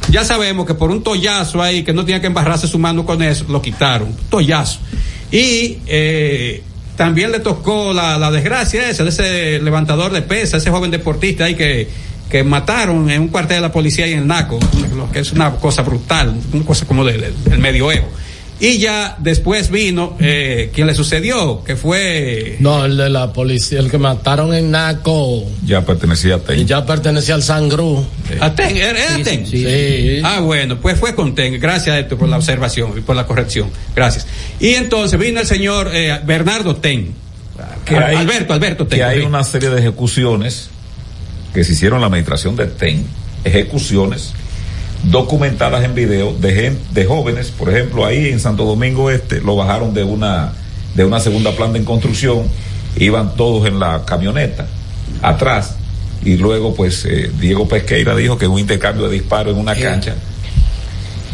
Ya sabemos que por un tollazo ahí, que no tenía que embarrarse su mano con eso, lo quitaron. Tollazo. Y eh, también le tocó la, la desgracia esa, de ese levantador de pesas, ese joven deportista ahí que, que mataron en un cuartel de la policía ahí en el Naco, lo que es una cosa brutal, una cosa como de- de- del medioevo. Y ya después vino eh, quien le sucedió, que fue No, el de la policía, el que mataron en Naco. Ya pertenecía a Y TEN. ya pertenecía al Sangrú. ¿A TEN? ¿Era, TEN? Sí. Ah, bueno, pues fue con TEN. Gracias, Héctor, por la observación y por la corrección. Gracias. Y entonces vino el señor eh, Bernardo TEN. Que hay- Alberto, Alberto TEN. que hay sí. una serie de ejecuciones que se hicieron en la administración de TEN, ejecuciones documentadas en video de, gen- de jóvenes, por ejemplo, ahí en Santo Domingo Este, lo bajaron de una, de una segunda planta en construcción, iban todos en la camioneta, atrás, y luego pues eh, Diego Pesqueira dijo que un intercambio de disparos en una cancha,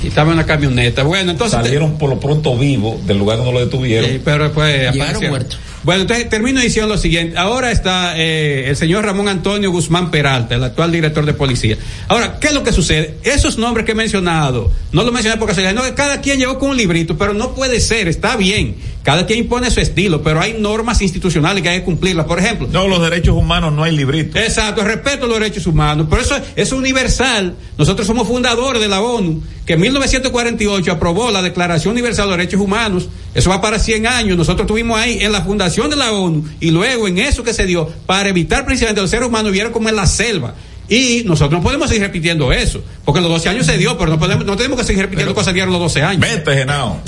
Y estaba en la camioneta. Bueno, entonces. salieron por lo pronto vivos del lugar donde lo detuvieron. Sí, pero después Llegaron aparecieron. muertos. Bueno, entonces termino diciendo lo siguiente. Ahora está eh, el señor Ramón Antonio Guzmán Peralta, el actual director de policía. Ahora, ¿qué es lo que sucede? Esos nombres que he mencionado, no los mencioné porque se no, cada quien llegó con un librito, pero no puede ser, está bien. Cada quien impone su estilo, pero hay normas institucionales que hay que cumplirlas. Por ejemplo, No, los derechos humanos no hay librito. Exacto, respeto a los derechos humanos. Pero eso es universal. Nosotros somos fundadores de la ONU, que en 1948 aprobó la Declaración Universal de los Derechos Humanos. Eso va para 100 años. Nosotros estuvimos ahí en la fundación de la ONU y luego en eso que se dio para evitar precisamente los seres humanos vieron como en la selva. Y nosotros no podemos seguir repitiendo eso, porque los 12 años se dio, pero no podemos, no tenemos que seguir repitiendo cosas diarias en los 12 años. Vete, Genao.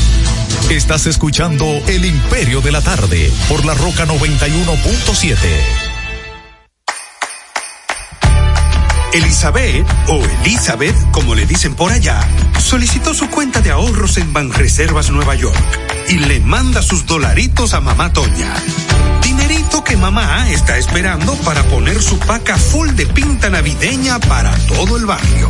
Estás escuchando El Imperio de la Tarde por la Roca 91.7. Elizabeth, o Elizabeth, como le dicen por allá, solicitó su cuenta de ahorros en Banreservas Nueva York y le manda sus dolaritos a mamá Toña. Dinerito que mamá está esperando para poner su paca full de pinta navideña para todo el barrio.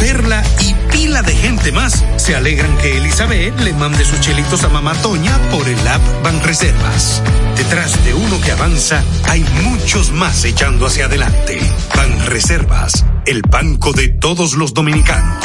Perla y pila de gente más se alegran que Elizabeth le mande sus chelitos a Mamá Toña por el app Banreservas. Detrás de uno que avanza hay muchos más echando hacia adelante. Banreservas, el banco de todos los dominicanos.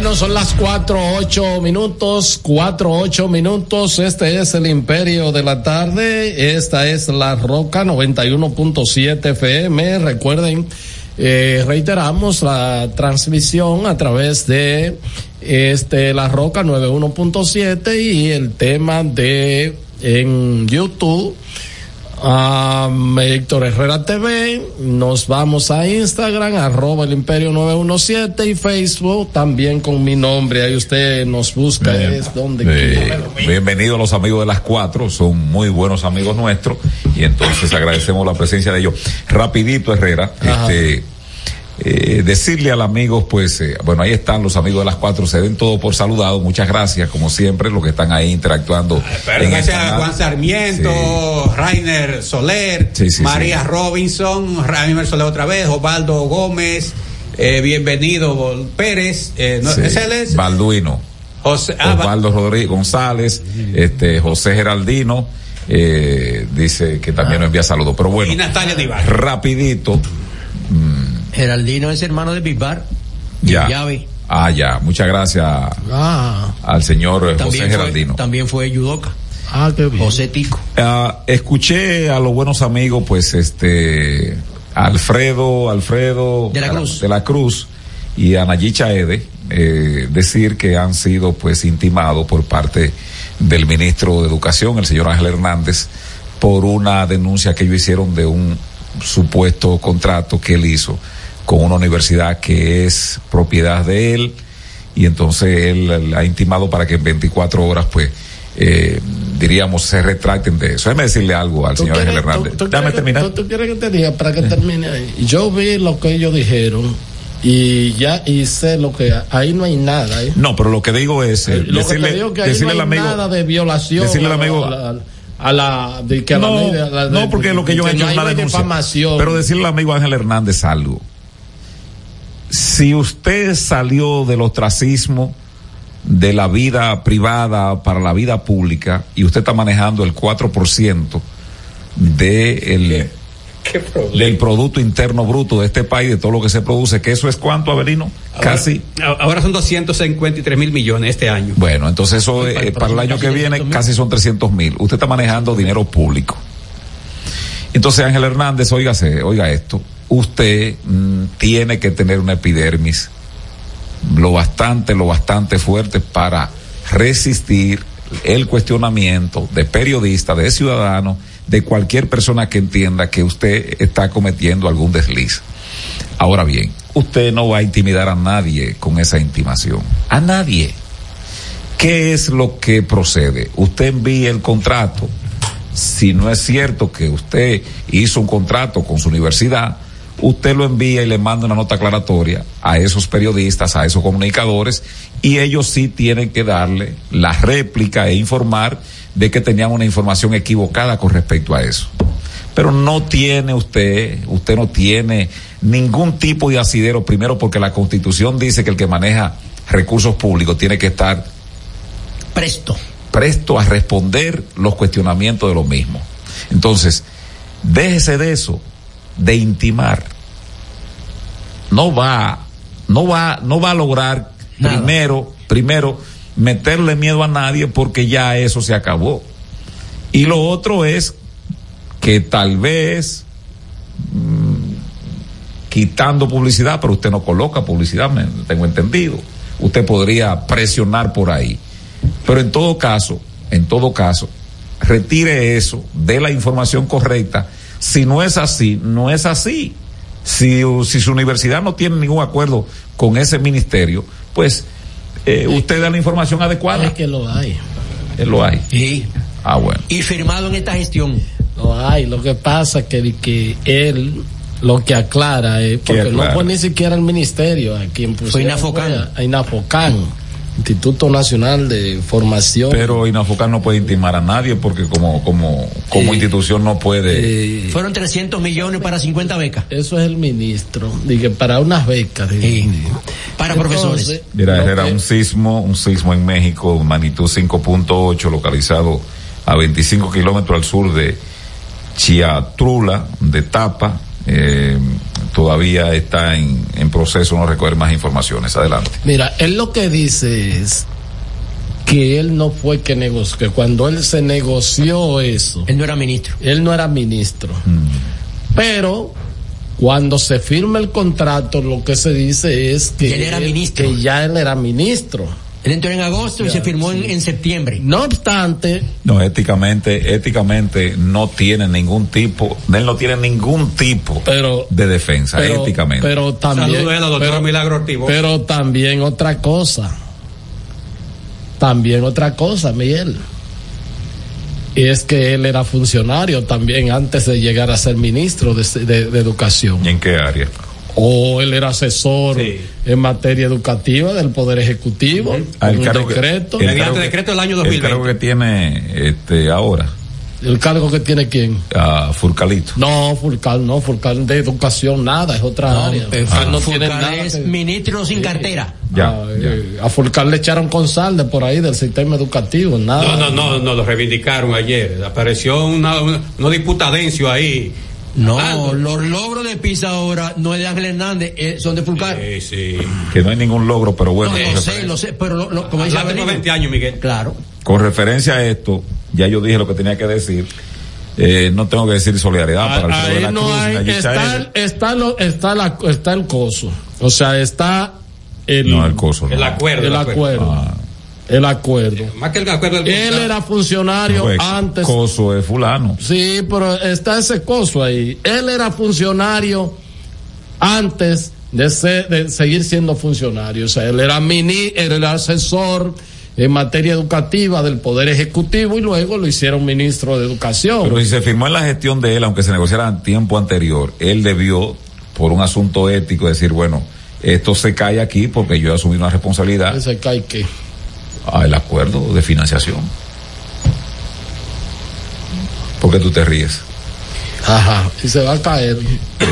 Bueno, son las cuatro ocho minutos, cuatro ocho minutos. Este es el Imperio de la Tarde. Esta es la Roca 91.7 FM. Recuerden, eh, reiteramos la transmisión a través de este la Roca 91.7 y el tema de en YouTube Um, Héctor Herrera TV, nos vamos a Instagram, arroba el imperio 917 y Facebook también con mi nombre, ahí usted nos busca, Bien. es donde Eh, quiera. bienvenidos los amigos de las cuatro, son muy buenos amigos nuestros y entonces agradecemos la presencia de ellos. Rapidito Herrera, Ajá. este eh, decirle al amigo, pues, eh, bueno, ahí están los amigos de las cuatro, se den todo por saludado, muchas gracias, como siempre, los que están ahí interactuando. Pero en el gracias a. Juan Sarmiento, Rainer Soler, Sí, sí, María Robinson, Rainer Soler otra vez, Osvaldo Gómez, eh, bienvenido Pérez, eh, no, Sí. ¿es? Balduino. José, ah, va- Osvaldo Rodríguez González, este José Geraldino, eh, dice que también nos envía saludos. Pero bueno, y Natalia rapidito, Geraldino es hermano de Bisbar. ya. Llave. Ah, ya. Muchas gracias Ah, al señor José También fue, Geraldino. también fue Yudoka. ah, qué bien. José Tico. Ah, escuché a los buenos amigos, pues, este, Alfredo, Alfredo De la Cruz. de la Cruz y Anayí Chaede, eh, decir que han sido, pues, intimados por parte del ministro de Educación, el señor Ángel Hernández, por una denuncia que ellos hicieron de un supuesto contrato que él hizo con una universidad que es propiedad de él y entonces él ha intimado para que en 24 horas, pues, eh, diríamos, se retracten de eso. Déjame decirle algo al ¿Tú señor Ángel quieres- Hernández. tú- quieres que- terminar. tú- tú quieres que te diga para que termine ahí? Yo vi lo que ellos dijeron y ya y sé lo que ahí no hay nada. ¿eh? No, pero lo que digo es eh, lo que decirle, te digo que ahí decirle no al hay amigo. nada de violación. decirle al a la- amigo- a la, a la- de que a la no, ley de- a la de- no, porque lo que ellos han hecho es una denuncia. difamación. Pero decirle al amigo Ángel Hernández algo. Si usted salió del ostracismo de la vida privada para la vida pública y usted está manejando el 4% de el, del Producto Interno Bruto de este país, de todo lo que se produce, que eso es cuánto, Avelino? Casi. Ahora, ahora son 253 mil millones este año. Bueno, entonces eso Para el eh, para el año que viene 300 mil. casi son 300 mil. Usted está manejando dinero público. Entonces Ángel Hernández, óigase, oiga esto, usted mm, tiene que tener una epidermis lo bastante, lo bastante fuerte para resistir el cuestionamiento de periodistas, de ciudadanos, de cualquier persona que entienda que usted está cometiendo algún desliz. Ahora bien, usted no va a intimidar a nadie con esa intimación. A nadie. ¿Qué es lo que procede? Usted envía el contrato. Si no es cierto que usted hizo un contrato con su universidad, usted lo envía y le manda una nota aclaratoria a esos periodistas, a esos comunicadores, y ellos sí tienen que darle la réplica e informar de que tenían una información equivocada con respecto a eso. Pero no tiene usted, usted no tiene ningún tipo de asidero, primero porque la constitución dice que el que maneja recursos públicos tiene que estar presto presto a responder los cuestionamientos de lo mismo. Entonces, déjese de eso, de intimar. No va, no va, no va a lograr primero, primero meterle miedo a nadie porque ya eso se acabó. Y lo otro es que tal vez mm, quitando publicidad, pero usted no coloca publicidad, me tengo entendido. Usted podría presionar por ahí. Pero en todo caso, en todo caso, retire eso de la información correcta. Si no es así, no es así. Si, si su universidad no tiene ningún acuerdo con ese ministerio, pues eh, usted da la información adecuada. Es que lo hay. Eh, lo hay. Sí. Ah, bueno. Y firmado en esta gestión. Lo hay. Lo que pasa que, que él lo que aclara es porque aclara? no fue ni siquiera el ministerio a quien pusieron Fue Inafocan. fue a Inafocan, Instituto Nacional de Formación. Pero Inafocar no puede intimar a nadie porque como, como, como Eh, institución no puede. Fueron 300 millones para 50 becas. Eso es el ministro. Dije, para unas becas. Para profesores. Mira, era que- un sismo, un sismo en México, magnitud 5.8, localizado a 25 kilómetros al sur de Chiatrula, de Tapa. Eh, todavía está en, en proceso, no recoger más informaciones. Adelante. Mira, él lo que dice es que él no fue que negoció, que cuando él se negoció eso. Él no era ministro. Él no era ministro. Mm. Pero cuando se firma el contrato, lo que se dice es que Él era ministro. que ya él era ministro. Él entró en agosto y se firmó en, sí. en septiembre. No obstante, No, éticamente, éticamente no tiene ningún tipo, él no tiene ningún tipo de defensa, pero, éticamente. pero también, Saludos a la doctora pero, Milagro pero también otra cosa, también otra cosa, Miguel. Y es que él era funcionario también antes de llegar a ser ministro de, de- de educación. ¿Y en qué área? O él era asesor en materia educativa del Poder Ejecutivo. Ah, el un cargo que- decreto. el cargo- El cargo que tiene este ahora, ¿El cargo que tiene quién? a Furcalito. No, Furcal, no, Furcal de educación, nada, es otra área. Furcal no tiene nada. es que- ministro sin cartera. Ya, Ah, eh, A Furcal le echaron con sal de por ahí del sistema educativo, nada. No, no, no, no, lo reivindicaron ayer. Apareció una, una, unos diputadencio ahí. No, los logros de PISA ahora no es de Ángel Hernández, eh, son de Fulcar. Sí, sí. Que no hay ningún logro, pero bueno. No, lo sé, lo sé, pero lo- lo- como dice Avelino, 20 años, Miguel. Claro. Con referencia a esto, ya yo dije lo que tenía que decir. Eh, no tengo que decir solidaridad para el pueblo de la no Cruz, hay, está, está, lo- está, la, está el coso. O sea, está el, No, el coso. no. El acuerdo. el acuerdo. Ah, El acuerdo. Más que el acuerdo del Él era funcionario pues, antes. Coso es fulano. Sí, pero está ese coso ahí. Él era funcionario antes de, ser- de seguir siendo funcionario. O sea, él era mini, él era asesor en materia educativa del Poder Ejecutivo y luego lo hicieron ministro de Educación. Pero si se firmó en la gestión de él, aunque se negociara en tiempo anterior, él debió, por un asunto ético, decir, bueno, esto se cae aquí porque yo he asumido una responsabilidad Ese cae que. Al acuerdo de financiación. ¿Por qué tú te ríes? Ajá, y se va a caer.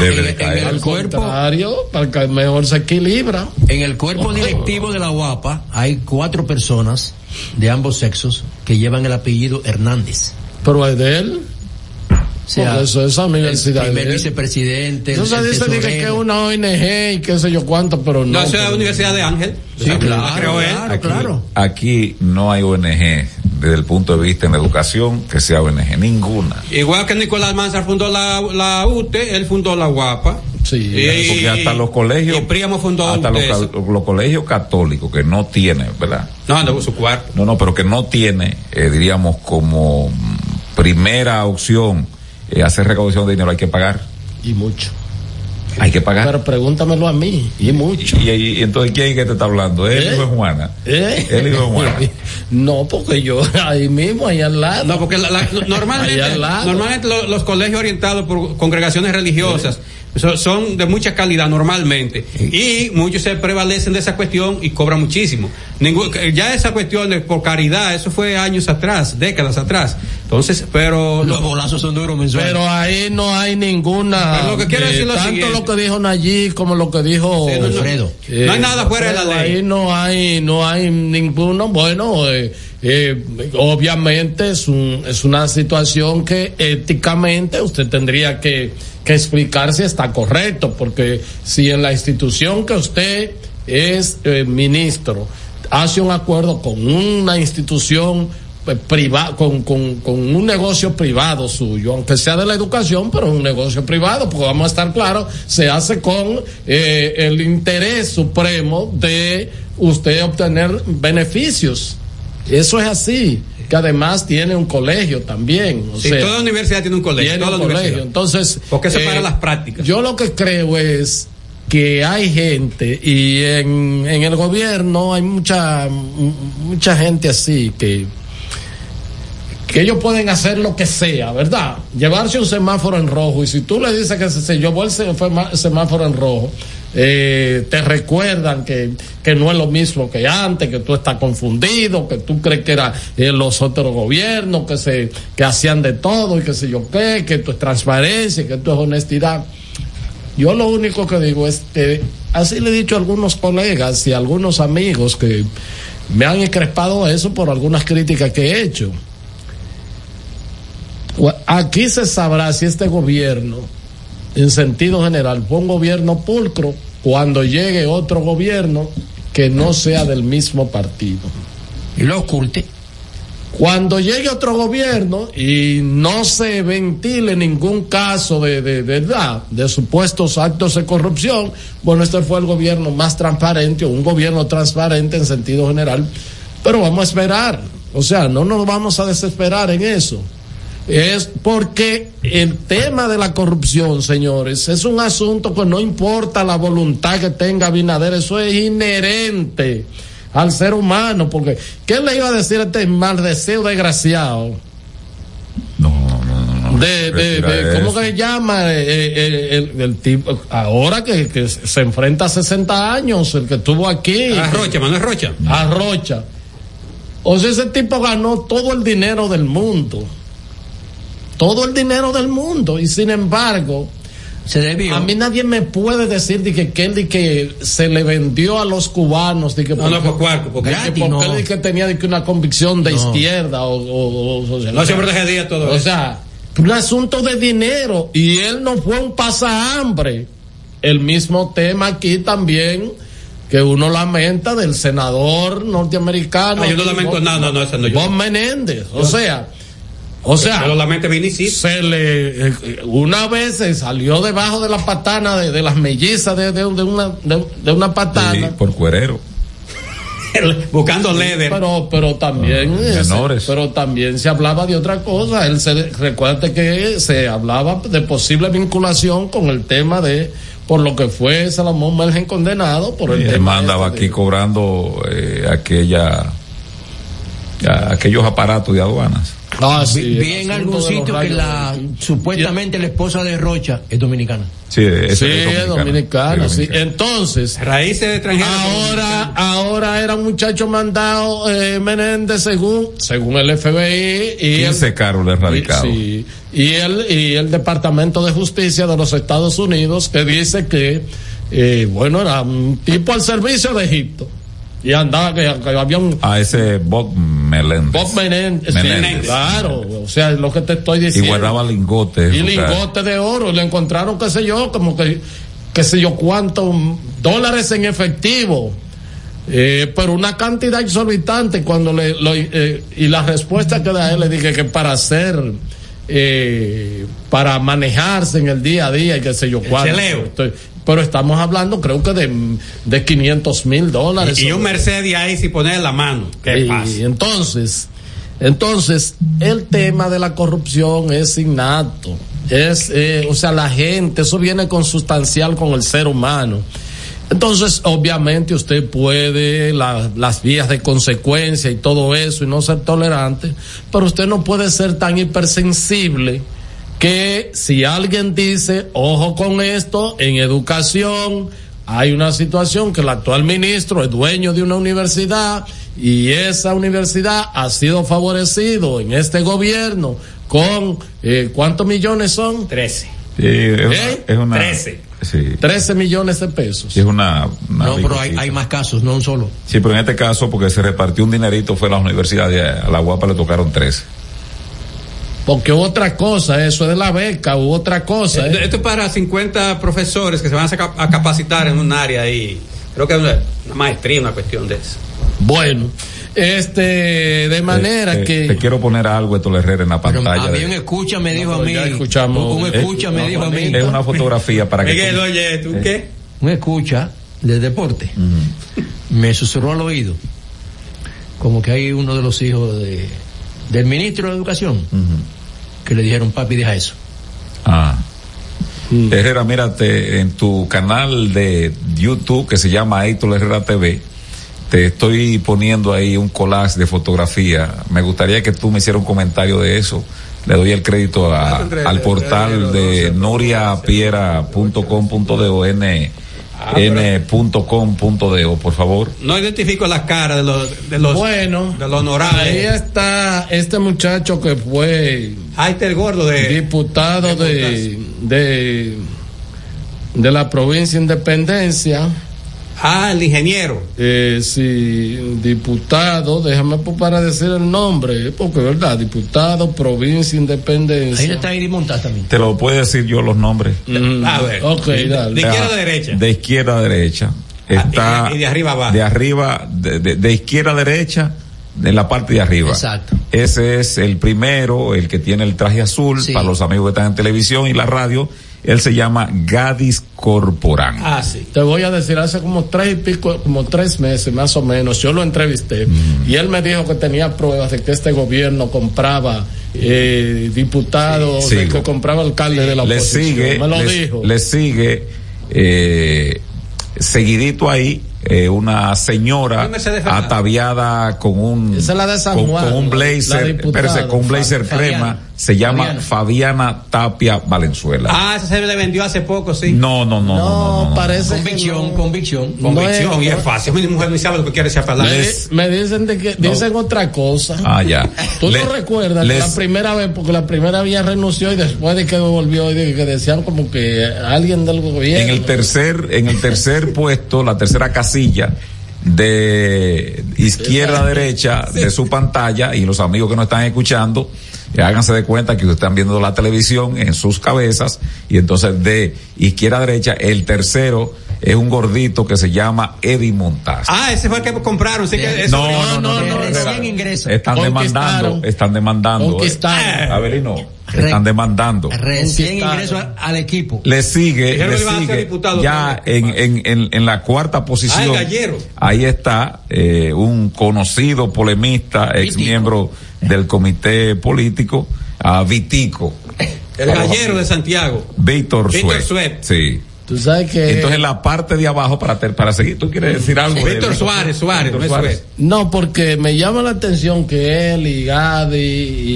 Debe de En caer. el Al cuerpo, contrario, para que mejor se equilibra. en el cuerpo directivo de la UAPA hay cuatro personas de ambos sexos que llevan el apellido Hernández. Pero es de él. O sea, Porque eso es esa universidad. el primer vicepresidente. Entonces el dice dije, tesorero. que es una ONG y qué sé yo cuánto, pero no. No, eso es la Universidad de Ángel. Sí, La- claro, la creó él. claro, Aquí, claro. aquí no hay ONG desde el punto de vista en la educación que sea ONG, ninguna. Igual que Nicolás Manzar fundó la, la UTE, él fundó la UAPA. Sí. Y- Porque hasta los colegios, fundó hasta los, ca- los colegios católicos que no tienen, ¿verdad? No, con su cuarto. No, no, pero que no tiene, eh, diríamos, como primera opción eh, hacer recaudación de dinero, hay que pagar. Y mucho. Hay que pagar. Pero pregúntamelo a mí, y mucho. y, y- y entonces, ¿quién es que te está hablando? ¿El ¿Eh? hijo de Juana? ¿Eh? El hijo de Juana. [LAUGHS] No, porque yo ahí mismo, ahí al lado. No, porque la- la- normalmente, [LAUGHS] Ahí al lado. normalmente lo- los colegios orientados por congregaciones religiosas so- son de mucha calidad normalmente y muchos se prevalecen de esa cuestión y cobran muchísimo. Ningún- ya esa cuestión de por caridad, eso fue años atrás, décadas atrás. Entonces, pero Los bolazos son duros mensuales. Pero ahí no hay ninguna. Pero lo que quiero eh, decir es lo tanto siguiente. lo que dijo Nayib como lo que dijo Sí, no. Alfredo. No hay nada fuera de la ley. Ahí no hay, no hay ninguno. Bueno, eh, eh, obviamente es, un, es una situación que éticamente usted tendría que, que explicar si está correcto, porque si en la institución que usted es eh, ministro hace un acuerdo con una institución privado con, con, con un negocio privado suyo, aunque sea de la educación, pero un negocio privado, porque vamos a estar claros, se hace con eh, el interés supremo de usted obtener beneficios. Eso es así, que además tiene un colegio también. O Sí, sea, toda universidad tiene un colegio. tiene toda un colegio. Entonces, ¿Por qué eh, separa las prácticas? yo lo que creo es que hay gente y en, en el gobierno hay mucha mucha gente así que que ellos pueden hacer lo que sea, ¿verdad? Llevarse un semáforo en rojo y si tú le dices que se, llevó el semáforo en rojo, eh, te recuerdan que, que no es lo mismo que antes, que tú estás confundido, que tú crees que era eh, los otros gobiernos, que se que hacían de todo y que sé yo qué, que esto es transparencia, que esto es honestidad. Yo lo único que digo es que así le he dicho a algunos colegas y a algunos amigos que me han encrespado eso por algunas críticas que he hecho. Aquí se sabrá si este gobierno, en sentido general, fue un gobierno pulcro cuando llegue otro gobierno que no sea del mismo partido. Y lo oculte. Cuando llegue otro gobierno y no se ventile ningún caso de, de, de verdad, de supuestos actos de corrupción, bueno, este fue el gobierno más transparente, o un gobierno transparente en sentido general, pero vamos a esperar, o sea, no nos vamos a desesperar en eso. Es porque el tema de la corrupción, señores, es un asunto que no importa la voluntad que tenga Binader, eso es inherente al ser humano, porque ¿qué le iba a decir a este maldecido desgraciado? De, de, Retira de- ¿Cómo eso. que se llama? Eh, eh, el, el tipo, ahora que, que se enfrenta a 60 años, el que estuvo aquí. Ah, Rocha, Manuel Rocha. A Rocha. O sea, ese tipo ganó todo el dinero del mundo. Todo el dinero del mundo. Y sin embargo, se debió. A mí nadie me puede decir de que, que de que se le vendió a los cubanos. De que No, no, por cuarto, porque que porque no. que tenía de que una convicción de No. izquierda o, o, o socialista. No, siempre dejé día todo O eso. sea, un asunto de dinero. Y él no fue un pasahambre. El mismo tema aquí también que uno lamenta del senador norteamericano. Yo no lamento nada, no, no, ese no yo. Bob Menéndez. O sea, o sea, Vinici. se le eh, una vez se salió debajo de la patana de, de las mellizas de, de, de una de, de una patana. Sí, por cuerero. Buscando leather. Pero, pero también, Ah, se- menores. pero también se hablaba de otra cosa. Él se recuerda que se hablaba de posible vinculación con el tema de por lo que fue Salomón Mergen condenado por el Y él tema mandaba este aquí de- cobrando eh, aquella aquellos aparatos de aduanas. Ah, Vi- sí, vi en algún de sitio que la supuestamente la esposa de Rocha es dominicana. Sí, es, Sí, es dominicana, sí. Entonces, Raíces extranjeras. ahora, ahora era un muchacho mandado eh, Menéndez según, según el FBI y el, 15 carros erradicados. Sí, y el, y el Departamento de Justicia de los Estados Unidos que dice que, eh, bueno, era un tipo al servicio de Egipto. Y andaba, que, que había un A ese Bob Meléndez. Bob Menéndez, sí, claro, o sea, lo que te estoy Y diciendo. guardaba lingotes. Y o sea, lingote de oro, y le encontraron, qué sé yo, como que, qué sé yo, cuántos dólares en efectivo. Eh, pero una cantidad exorbitante cuando le, lo- eh, y la respuesta que da él le dije que para hacer, eh, para manejarse en el día a día y qué sé yo cuánto. pero estamos hablando creo que de, de 500 mil dólares. Y, y un Mercedes ahí sin poner la mano. ¿Qué Y pasa? entonces, entonces, el tema de la corrupción es innato. Es, eh, o sea, la gente, eso viene consustancial con el ser humano. Entonces, obviamente usted puede, la- las vías de consecuencia y todo eso y no ser tolerante, pero usted no puede ser tan hipersensible que si alguien dice, ojo con esto, en educación hay una situación que el actual ministro es dueño de una universidad y esa universidad ha sido favorecido en este gobierno con, eh, ¿cuántos millones son? Trece. sí, es, una, ¿Eh? es una- Trece. Sí, 13 millones de pesos. sí, es una. una No, pero hay, más casos, no un solo. Sí, pero en este caso, porque se repartió un dinerito, fue a las universidades, a la guapa le tocaron 13. Porque otra cosa, eso es de la beca, u otra cosa. ¿eh? Esto es para 50 profesores que se van a, capacitar en un área ahí. Creo que es una, una maestría, una cuestión de eso. Bueno, este, de manera Eh, eh, que... Te quiero poner algo de Tolo Herrera en la Pero pantalla. a mí de- un escucha me dijo a pero mí. ya escuchamos. Un Eh, escucha me dijo a mí. Es una fotografía para que. Miguel, tú- oye, ¿tú qué? Un escucha de deporte. Me susurró al oído. Como que hay uno de los hijos de, del ministro de Educación que le dijeron, papi, deja eso. Ah. Herrera, mírate en tu canal de YouTube que se llama Héctor Herrera TV. Te estoy poniendo ahí un collage de fotografía. Me gustaría que tú me hicieras un comentario de eso. Le doy el crédito a- al portal de noriapiera.com.do, n, Ah, pero- n.com.do, por favor. No identifico las caras de los, de los, Bueno, de los ahí honorables. está este muchacho que fue Ahí está el gordo de. diputado de, de, de la provincia Independencia. Ah, el ingeniero. Eh, sí, diputado, déjame para decir el nombre, porque verdad, diputado, provincia Independencia. Ahí está Iri también. Te lo puedo decir yo los nombres. Mm, A ver. Ok, De- dale. de izquierda a derecha. De izquierda a derecha. Está Ah, y de- y de arriba abajo. De arriba, de, de- de izquierda a derecha, de la parte de arriba. Exacto. Ese es el primero, el que tiene el traje azul, Sí. para los amigos que están en televisión y la radio. Él se llama Gadis Corporán. Ah, sí. Te voy a decir, hace como tres y pico, como tres meses más o menos, yo lo entrevisté Mm. y él me dijo que tenía pruebas de que este gobierno compraba eh, diputados, Sí, de que compraba alcaldes de la le oposición. sigue, me lo le, dijo. le sigue, eh, seguidito ahí, eh, una señora ataviada con un Esa es la de San con, Juan, con un la blazer, diputada, con un blazer crema. Se llama Fabiana. Fabiana Tapia Valenzuela. Ah, ese se le vendió hace poco, sí. No, no, no, no, no, no, no. parece Convicción, no. convicción. Convicción, no y es- es fácil. Mi mujer ni sabe lo que quiere esa palabra. Me, Les- me dicen de que dicen otra cosa. Ah, ya. [LAUGHS] Tú Le- no recuerdas que les- la primera vez, porque la primera vez ya renunció y después de que volvió y de que decían como que alguien del gobierno. en el tercer, en el tercer [LAUGHS] puesto, la tercera casilla de izquierda a derecha de su pantalla y los amigos que nos están escuchando, háganse de cuenta que están viendo la televisión en sus cabezas y entonces de izquierda a derecha el tercero es un gordito que se llama Eddie Montaz. Ah, ese fue el que compraron. Sí que eso- no, no, no, no, no, Recién ingreso. Están demandando, están demandando. Eh. Abelino, están demandando. Recién ingreso al equipo. le sigue, le sigue ya en, en, en, en la cuarta posición. Ah, el gallero. Ahí está eh, un conocido polemista, ex miembro del comité político, a Vitico. El gallero de Santiago. Víctor. Suet. Sí. Tú sabes que. Entonces la parte de abajo para ter- para seguir, tú quieres decir algo. de- Víctor Suárez, Suárez, Víctor Suárez. No, porque me llama la atención que él y Gadi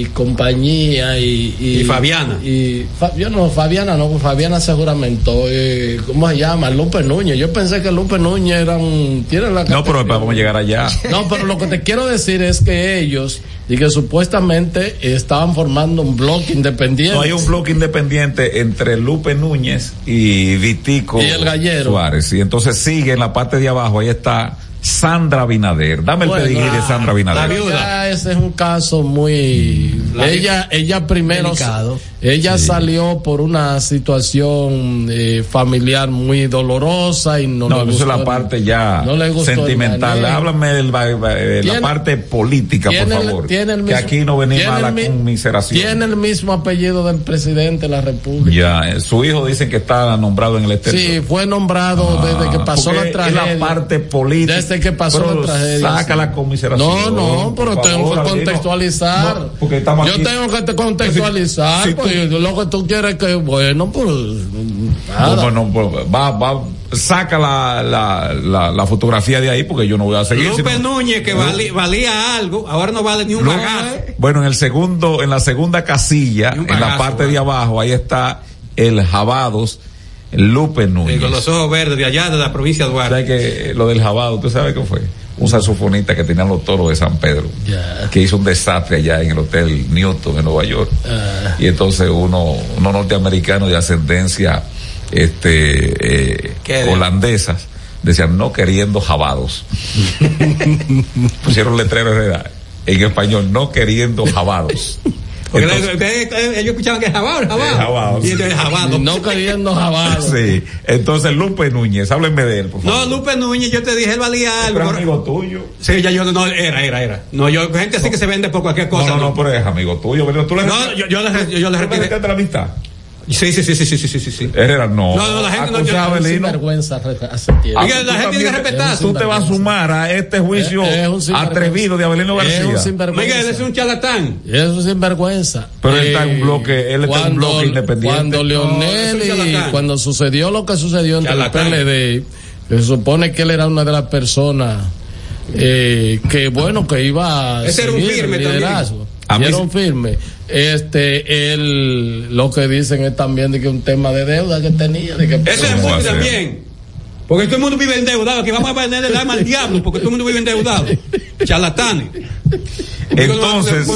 y compañía y. Y Fabiana. Y, yo no, Fabiana no, Fabiana seguramente. eh, ¿Cómo se llama? Lupe Núñez. Yo pensé que Lupe Núñez era un. Tiene la No, pero vamos a llegar allá. [LAUGHS] No, pero lo que te quiero decir es que ellos, y que supuestamente estaban formando un bloque independiente. No hay un bloque independiente entre Lupe Núñez y Y el Gallero. Suárez. Y entonces sigue en la parte de abajo, ahí está Sandra Binader. Dame el Bueno, pedigrí de Sandra Binader. Pero ya ese es un caso muy La ella ella primero Delicado. ella salió por una situación eh, familiar muy dolorosa y no, No, le eso es gustó la el- parte ya no le gustó el sentimental. Háblame de la Tiene- parte política, por el- favor. tiene el que mismo- aquí no venimos a la el mi- conmiseración. tiene el mismo apellido del presidente de la República Ya, eh, su hijo dicen que está nombrado en el exterior. Sí, fue nombrado Ah, desde que pasó la tragedia. Es la parte política. Desde que pasó Pero la tragedia. Saca la conmiseración. No, no, pero tengo favor, que contextualizar. No, porque estamos Yo aquí. tengo que te contextualizar, Si- si tú- lo que tú quieres que, bueno, pues. No, nada. no, pues, va, va, saca la, la, la, la fotografía de ahí porque yo no voy a seguir. Lupe sino- Núñez, que valía algo, ahora no vale ni un bagazo. Bueno, en el segundo, en la segunda casilla, en la parte de abajo, ahí está el Jabados, Lupe Núñez. con los ojos verdes de allá de la provincia de Duarte. ¿Sabes que lo del Jabado, tú sabes qué fue? Un saxofonista que tenían los toros de San Pedro, que hizo un desastre allá en el Hotel Newton en Nueva York. Ah. Y entonces uno, uno norteamericano de ascendencia este eh, holandesas decían no queriendo jabados. [LAUGHS] Pusieron letrero en español, no queriendo jabados. [LAUGHS] Porque Entonces- ustedes- ellos escuchaban que es jabado, jabado. Eh, jabado. Y entonces jabado. No queriendo jabado. [LAUGHS] Sí, entonces Lupe Núñez, háblenme de él, por favor. No, Lupe Núñez, yo te dije, él valía algo. Pero es amigo tuyo. Sí, ya yo no, era, era, era. No, yo, gente así que se vende por cualquier cosa. No, no, no, pero es amigo tuyo, ¿verdad? ¿Tú le No, yo, yo le, yo, yo le ¿Tú le retiré. la amistad? Sí, sí, sí, sí, sí, sí, sí, sí. Herrera, no. No, no, la gente no quiere. Es vergüenza aceptar. La gente tiene que respetar. Tú te vas a sumar a este juicio atrevido de Abelino García. Es un es un charlatán. Es un sinvergüenza. Pero él está en eh, un bloque, él está en un bloque independiente. Cuando Leonel y cuando sucedió lo que sucedió entre el PLD, se supone que él era una de las personas eh, que bueno que iba a Ese seguir era un firme liderazgo. También. Era un firme este, él, lo que dicen es también de que un tema de deuda que tenía, de que Eso es ¿Cómo va a muy también. Porque todo el mundo vive endeudado, que vamos a vender el alma al diablo, porque todo el mundo vive endeudado. Charlatanes. Entonces,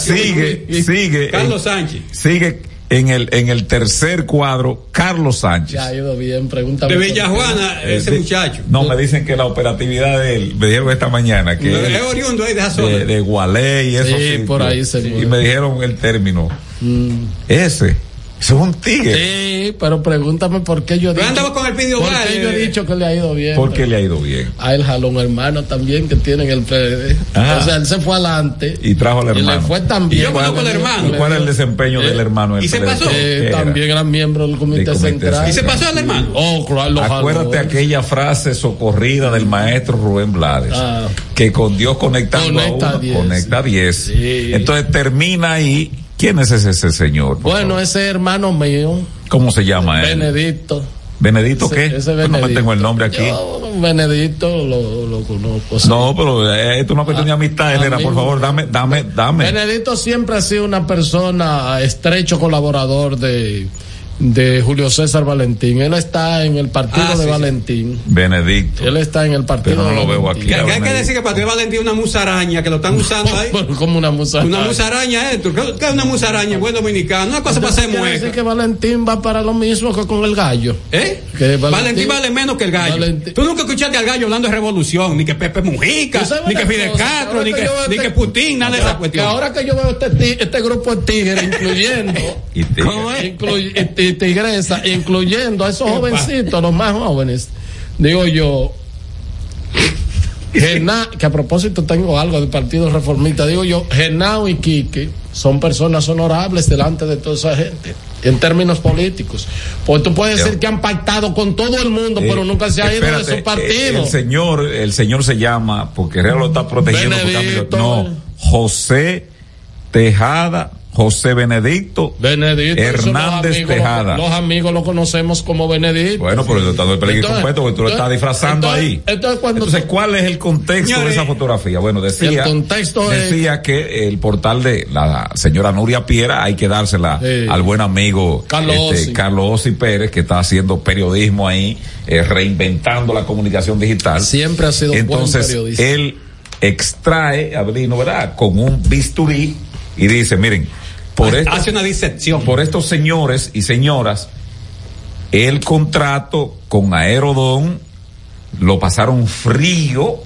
sigue, sigue. Carlos en- Sánchez. Sigue en el, en el tercer cuadro, Carlos Sánchez. Ya ha ido bien, pregúntame. De por Villa qué. Juana, Eh, ese de- muchacho. No, me dicen que la operatividad de él, me dijeron esta mañana que él- Es oriundo ahí de esa zona. de, de Gualey y eso. Sí, por ahí se Y me dijeron el término. Mm. Ese. Es un tigre. Sí, pero pregúntame por qué yo he dicho. andaba con el Pidio ¿Por qué yo he eh. dicho que le ha ido bien? ¿Por qué le ha ido bien? A él jaló un hermano también que tiene en el PLD. Ah. O sea, él se fue adelante. Y trajo al Y hermano. le fue tan bien. yo conozco al hermano. ¿Y cuál es el desempeño del hermano? del ¿y se PLD? pasó? ¿Qué Eh, también era miembro del comité, Del comité central. ¿Y se pasó al hermano? Oh, claro, lo jaló. Acuérdate aquella frase socorrida del maestro Rubén Blades, Ah. que con Dios conectando Conecta a uno, diez. conecta 10. Sí. Entonces termina ahí. ¿Quién es ese, ese señor? por Bueno, ese hermano mío, ¿Cómo se llama él? Benedicto. ¿Benedito Ese- qué? ese Yo no me Benedicto. tengo el nombre aquí. Yo, Benedicto, lo, lo conozco. sí. No, pero eh, esto es una cuestión de amistad, Herrera. Por amigo. favor, dame, dame, dame. Benedito siempre ha sido una persona estrecho colaborador de, de Julio César Valentín. Él está en el partido Ah, de sí. Valentín. Benedicto. Él está en el partido Pero no de lo veo Valentín. aquí. Que, que hay que decir que Patrick Valentín es una musaraña, que lo están usando ahí. Bueno, [LAUGHS] como una musa. Una musaraña esto. ¿Qué qué es una musaraña? Buen dominicano. Una cosa para hacer mueca. que Valentín va para lo mismo que con el gallo. ¿Eh? Que Valentín, vale menos que el gallo. Valentín- Tú nunca escuchaste al gallo hablando de revolución, ni que Pepe Mujica, ¿Tú sabes ni que Fidel cosa? Castro, ni que que, ni este- que Putin, nada de esa Que cuestión. ahora que yo veo este, este grupo de tigres, [LAUGHS] incluyendo. ¿Cómo es? Y- tigresa, incluyendo a esos jovencitos, los más jóvenes. Digo yo. [LAUGHS] Gena- que a propósito tengo algo del Partido Reformista, digo yo, Genao y Quique son personas honorables delante de toda esa gente, en términos políticos. Pues tú puedes Yo- decir que han pactado con todo el mundo, Eh, pero nunca se ha ido de su partido. eh, El señor, el señor se llama, porque Herrera lo está protegiendo. Benedito. No, José Tejada José Benedicto, Benedicto Hernández amigos, Tejada. Los, los, amigos lo conocemos como Benedicto. Bueno, pero yo peligro completo porque tú lo estás disfrazando entonces, ahí. Entonces, cuando entonces, ¿cuál es el contexto de esa fotografía? Bueno, decía, el contexto decía es, que el portal de la señora Nuria Piera hay que dársela sí, al buen amigo Carlos, este, Ossi. Carlos Ossi Pérez, que está haciendo periodismo ahí, eh, reinventando la comunicación digital. Siempre ha sido Entonces, buen periodista. él extrae, Abelino, ¿verdad? Con un bisturí y dice, miren, por hace estos, una disección. por estos señores y señoras, el contrato con Aerodón lo pasaron frío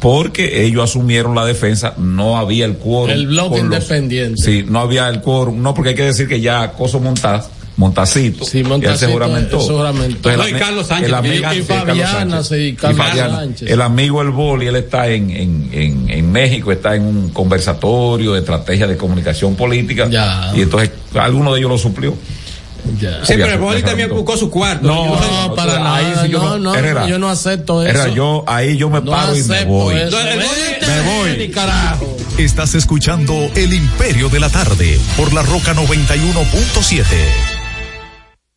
porque ellos asumieron la defensa, no había el quórum. El bloque los- independiente. sí, no había el quórum, no porque hay que decir que ya Coso Montaz, Montacito, Sí, ya él Montacito, se juramentó. él se juramentó. Entonces, No, y Carlos Sánchez, el amigo- y- y sí, Carlos Fabiana, Sánchez. sí, Y Carlos Fabiana. Sánchez. El amigo El Boli, él está en, en, en, en México, está en un conversatorio de estrategia de comunicación política. Y entonces alguno de ellos lo suplió. Ya. Sí, pero el Boli también buscó su cuarto. No, No, para ahí nada. sí yo no, no- no, Herrera. yo no acepto eso. Era yo, ahí yo me No paro y me voy. eso. Me voy. Ni carajo. Estás escuchando El Imperio de la Tarde por la Roca 91.7.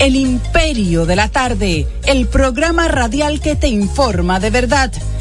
El Imperio de la Tarde, el programa radial que te informa de verdad.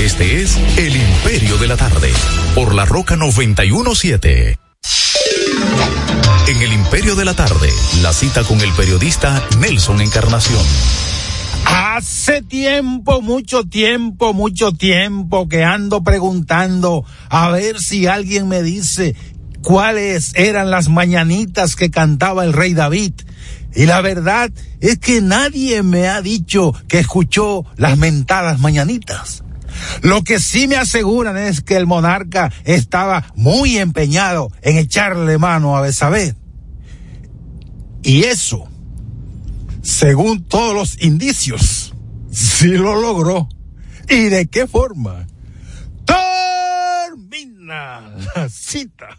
Este es El Imperio de la Tarde, por la Roca 917. En El Imperio de la Tarde, la cita con el periodista Nelson Encarnación. Hace tiempo, mucho tiempo, mucho tiempo que ando preguntando a ver si alguien me dice cuáles eran las mañanitas que cantaba el rey David. Y la verdad es que nadie me ha dicho que escuchó las mentadas mañanitas. Lo que sí me aseguran es que el monarca estaba muy empeñado en echarle mano a Besabé. Y eso, según todos los indicios, sí lo logró. ¿Y de qué forma? Termina la cita.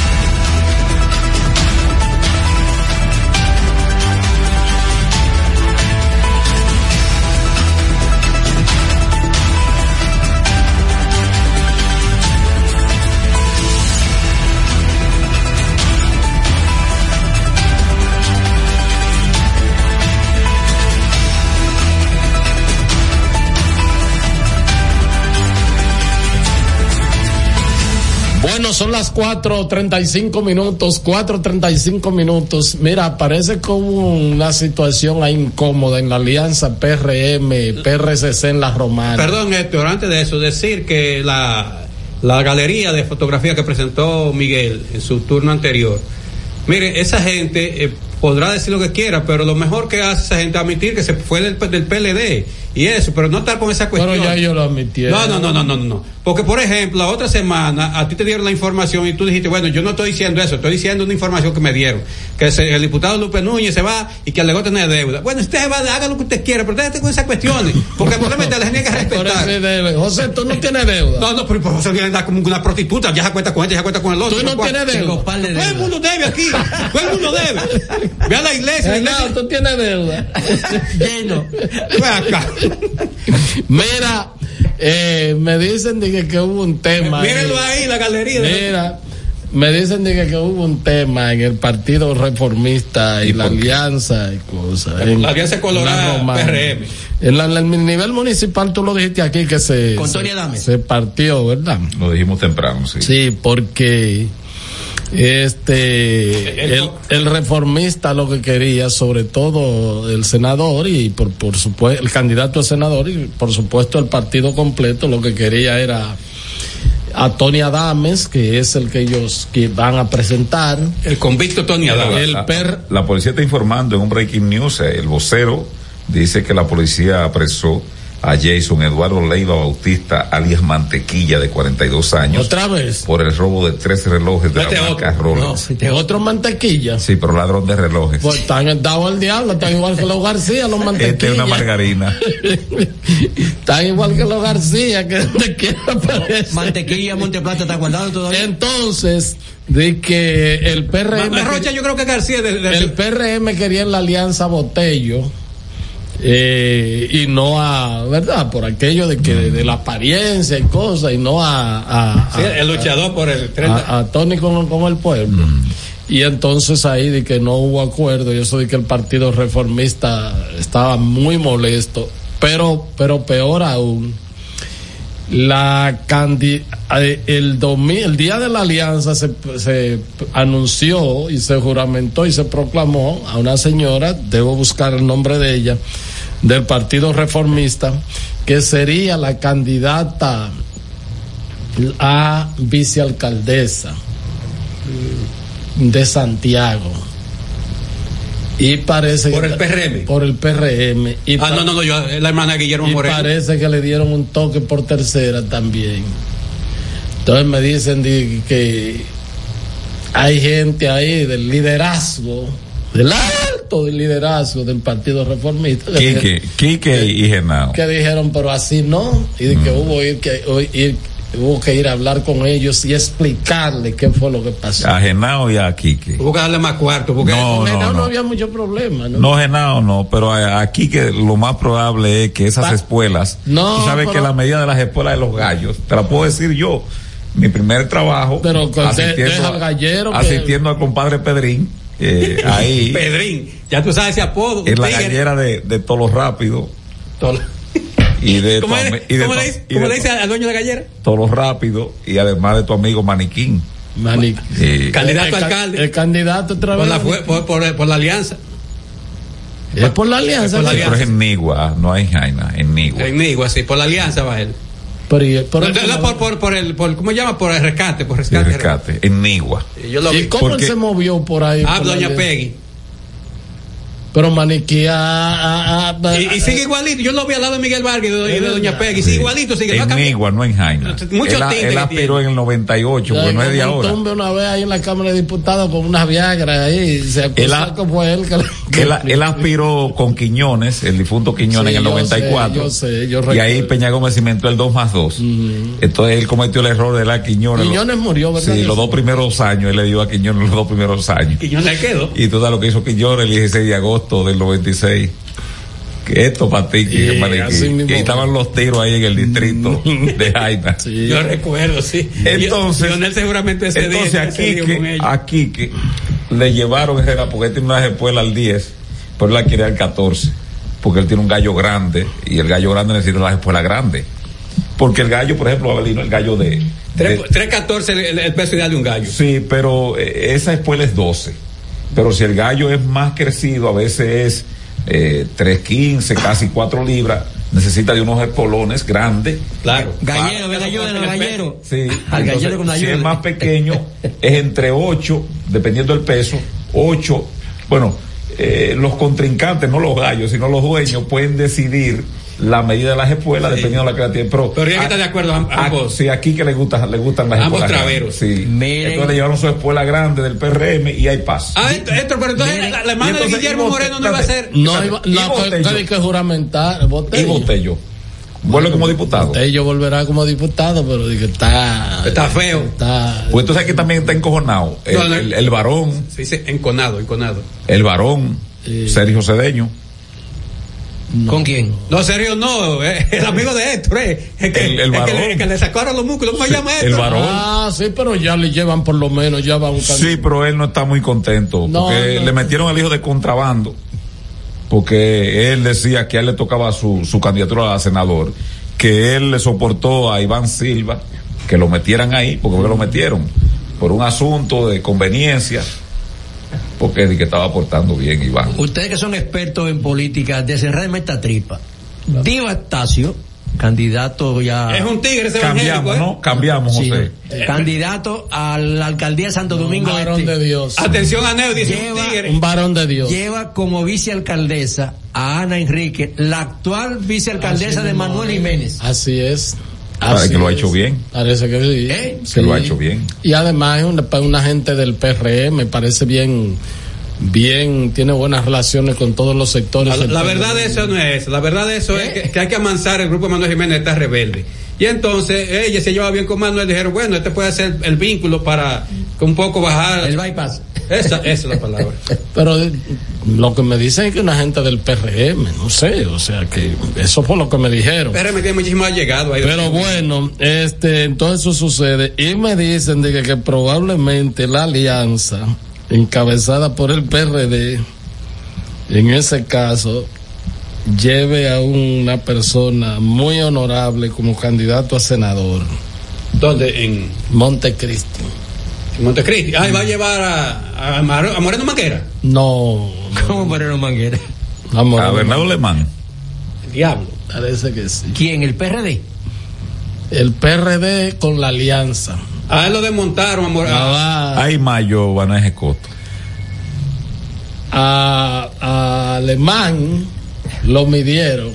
Bueno, son las 4.35 minutos, 4.35 minutos. Mira, parece como una situación ahí incómoda en la alianza PRM, PRCC en la Romana. Perdón, Héctor, antes de eso, decir que la, la galería de fotografía que presentó Miguel en su turno anterior, mire, esa gente eh, podrá decir lo que quiera, pero lo mejor que hace esa gente es admitir que se fue del, del PLD y eso, pero no estar con esa cuestión. Pero ya yo lo admití. No, no, no, no, no, no. Porque, por ejemplo, la otra semana a ti te dieron la información y tú dijiste, bueno, yo no estoy diciendo eso, estoy diciendo una información que me dieron. Que se- el diputado Lupe Núñez se va y que alegó tener deuda. Bueno, usted va, haga lo que usted quiera, pero déjate con esas cuestiones. Porque el problema es que la gente tiene que [LAUGHS] respetar. José, tú no tienes deuda. No, no, pero José viene a andar como una prostituta, ya se cuenta con este, ya se cuenta con el otro. Tú no ¿Cuál? tienes deuda. Todo el mundo debe aquí. Todo el mundo debe. Ve a la iglesia. la iglesia- no, tú tienes deuda. Lleno. Ve acá. Mira, eh, me dicen de que, que hubo un tema. Mírenlo en- ahí, la galería. Mira, me dicen de que, que hubo un tema en el Partido Reformista y, la alianza y cosas. en- La Alianza Colorada. PRM. En, la- en el nivel municipal tú lo dijiste aquí que se, Con se, Tony Adame. se partió, ¿verdad? Lo dijimos temprano, sí. Sí, porque este el, el reformista lo que quería, sobre todo el senador y por, por supuesto el candidato a senador y por supuesto el partido completo, lo que quería era a Tony Adames, que es el que ellos que van a presentar. El convicto Tony Adames. El la, per la policía está informando en un breaking news, eh, el vocero dice que la policía apresó a Jason Eduardo Leiva Bautista, alias Mantequilla, de 42 años, otra vez. por el robo de tres relojes de Vete la marca otro. Rolex. Otro mantequilla. Sí, pero ladrón de relojes. Pues están dados al diablo, están igual que los García, los mantequillas. Este es una margarina. [LAUGHS] Están igual que los García, que donde quiera aparece. Mantequilla, Monteplata está guardado todavía. Entonces, de que el PRM. Ma- Rocha, yo creo que García de- de- el PRM quería en la alianza Botello. Eh, y no a, ¿verdad? Por aquello de que de, la apariencia y cosas, y no a, a- Sí, el luchador por el tren. a, a Tony con, con el pueblo. Y entonces ahí de que no hubo acuerdo, y eso de que el partido reformista estaba muy molesto, pero, pero peor aún, la candi eh, el, domi- el día de la alianza se, se anunció y se juramentó y se proclamó a una señora, debo buscar el nombre de ella, del Partido Reformista, que sería la candidata a vicealcaldesa de Santiago. Y parece Por que- el PRM. Por el PRM. Y Ah, no, no, no, yo, la hermana de Guillermo y Moreno. parece que le dieron un toque por tercera también. Entonces me dicen di- que hay gente ahí del liderazgo, del alto del liderazgo del Partido Reformista. que Quique, dijeron- Quique y Genao. que dijeron, pero así no, y de que hubo, ir, que, o- ir- hubo que ir a hablar con ellos y explicarle qué fue lo que pasó. A Genao y a Quique. Hubo que darle más cuarto. Porque No, Con no, Henao no. había mucho problema, ¿no? No, Genao no, pero aquí que lo más probable es que esas Pa- espuelas, No, tú sabes pero- que la medida de las espuelas de los gallos, te la puedo decir yo, mi primer trabajo, Pero con- deja al gallero que- asistiendo al compadre Pedrín, eh, [LAUGHS] ahí, Pedrín, ya tú sabes ese apodo. en la gallera de, de Tolo Rápido, Tolo. Y de ¿Cómo, y de cómo tu- le dice, y cómo de le dice al dueño de la gallera? Tolo Rápido, y además de tu amigo Maniquín. Mani- Sí. Candidato el, alcalde. El candidato otra Por vez. la, fue- por, por- por la alianza. es por la alianza. por la es en Nigua, no hay Jaina, en Nigua. En Nigua, sí, por la alianza va él. Pero, y- pero- No, no, por, por, por el, por, ¿cómo se llama? Por el rescate, por rescate. rescate, en Nigua. Yo lo ¿Y vi. cómo Porque- él se movió por ahí? Ah, por la doña alianza? Peggy. Pero Maniquí, ah, ah, ah, Y, y sigue igualito. Yo lo vi al lado de Miguel Vargas y de, y de doña Peggy. Sigue igualito, sigue. En. Nigua, no en Jaina. Mucho él, tinte él aspiró en el 98, Ya, porque no es de ahora. tumbe una vez ahí en la Cámara de Diputados con unas Viagra ahí. Se acusó que fue él que, Él, él aspiró con Quiñones, el difunto Quiñones Sí, en el yo 94. sé, yo sé, yo y ahí. Peña Gómez cimentó el 2 más 2. Entonces él cometió el error de la Quiñones. Quiñones murió, ¿verdad? Sí, los dos primeros años, él le dio a Quiñones los dos primeros años. Le quedo. Y tú sabes lo que hizo Quiñones el 16 de agosto del 96. Que esto para ti. Que estaban los tiros ahí en el distrito [LAUGHS] de Jaina. Sí. Yo recuerdo, sí. Entonces- Yo- seguramente ese Entonces día. aquí ese que, aquí que le llevaron Herrera porque él tiene una espuela al 10, pero él la quiere al 14, porque él tiene un gallo grande y el gallo grande necesita las espuelas grandes. Porque el gallo, por ejemplo, Abelino, el gallo de... de- 3.14 el, el peso ideal de un gallo. sí, pero eh, esa espuela es 12. Pero si el gallo es más crecido, a veces es eh, 3.15, casi 4 libras, necesita de unos espolones grandes. Claro. Gallero, ven ayuden al gallero. Sí, Al entonces, gallero con si es más pequeño, es entre 8, dependiendo del peso, 8, bueno, eh, los contrincantes, no los gallos, sino los dueños, pueden decidir la medida de las espuelas dependiendo de la creatividad. Pero, Pero ya que está de acuerdo a- ambos. sí, aquí que le, gusta, le gustan las Ambos espuelas traveros. Sí. Miren. Entonces le llevaron su espuela grande del PRM y hay paz. Ah, esto, esto, pero entonces Miren, la, hermana de Guillermo Moreno no iba a ser. No, iba, no, Botello. hay que juramentar. y Botello. Botello. Vuelve como diputado. Botello volverá como diputado, pero dije, está. Está feo. Está. Pues entonces aquí también está encojonado. El, No, no. el- el varón, Se dice enconado, enconado. el varón, Sí. Sergio Cedeño. ¿Con quién? No, serio, no. eh, el amigo de Héctor, eh. El que, El- el varón. el que le sacaron los músculos. ¿Cómo se llama el Héctor? varón. Ah, sí, pero ya le llevan por lo menos, ya va un Sí, pero él no está muy contento No, porque no. le metieron al hijo de contrabando porque él decía que a él le tocaba su, su candidatura a senador, que él le soportó a Iván Silva que lo metieran ahí, porque lo metieron por un asunto de conveniencia, porque de que estaba aportando bien Iván. Ustedes que son expertos en política, desenredme esta tripa. Diva Estacio, candidato ya. Es un tigre ese Cambiamos, ¿eh? ¿no? Cambiamos, Sí, José. Candidato a la alcaldía de Santo Domingo Un varón Este. de Dios. Atención a Neo, dice un tigre. Un varón de Dios. Lleva como vicealcaldesa a Ana Enrique, la actual vicealcaldesa de Manuel Jiménez. Así es. Parece Así que lo ha es. hecho bien. Parece que sí. ¿Eh? Que Sí. lo ha hecho bien. Y además es una, una gente del PRM, me parece bien, bien, tiene buenas relaciones con todos los sectores. La, verdad de eso no es. La verdad de eso es que, que hay que amansar el grupo de Manuel Jiménez está rebelde. Y entonces ella se lleva bien con Manuel, dijeron, bueno, este puede ser el vínculo para un poco bajar. El bypass. Esa, esa es la palabra. [LAUGHS] Pero eh, lo que me dicen es que una gente del PRM, no sé, o sea que eso fue lo que me dijeron. Pero me tiene muchísimo llegado ahí. Pero bueno, este, entonces eso sucede. Y me dicen de que, que probablemente la alianza encabezada por el PRD, en ese caso, lleve a una persona muy honorable como candidato a senador. ¿Dónde? En Montecristi. En Montecristi. Ah, ¿y va a llevar a, a, Mar- a Moreno Manguera. No. ¿Cómo Moreno Manguera? A, Moreno A Bernardo Lemán. El diablo. Parece que sí. ¿Quién? ¿El PRD? El PRD con la alianza. A él lo desmontaron a Mor- a- Ah, Hay Mayo, Banaje Coto. a, a Alemán lo midieron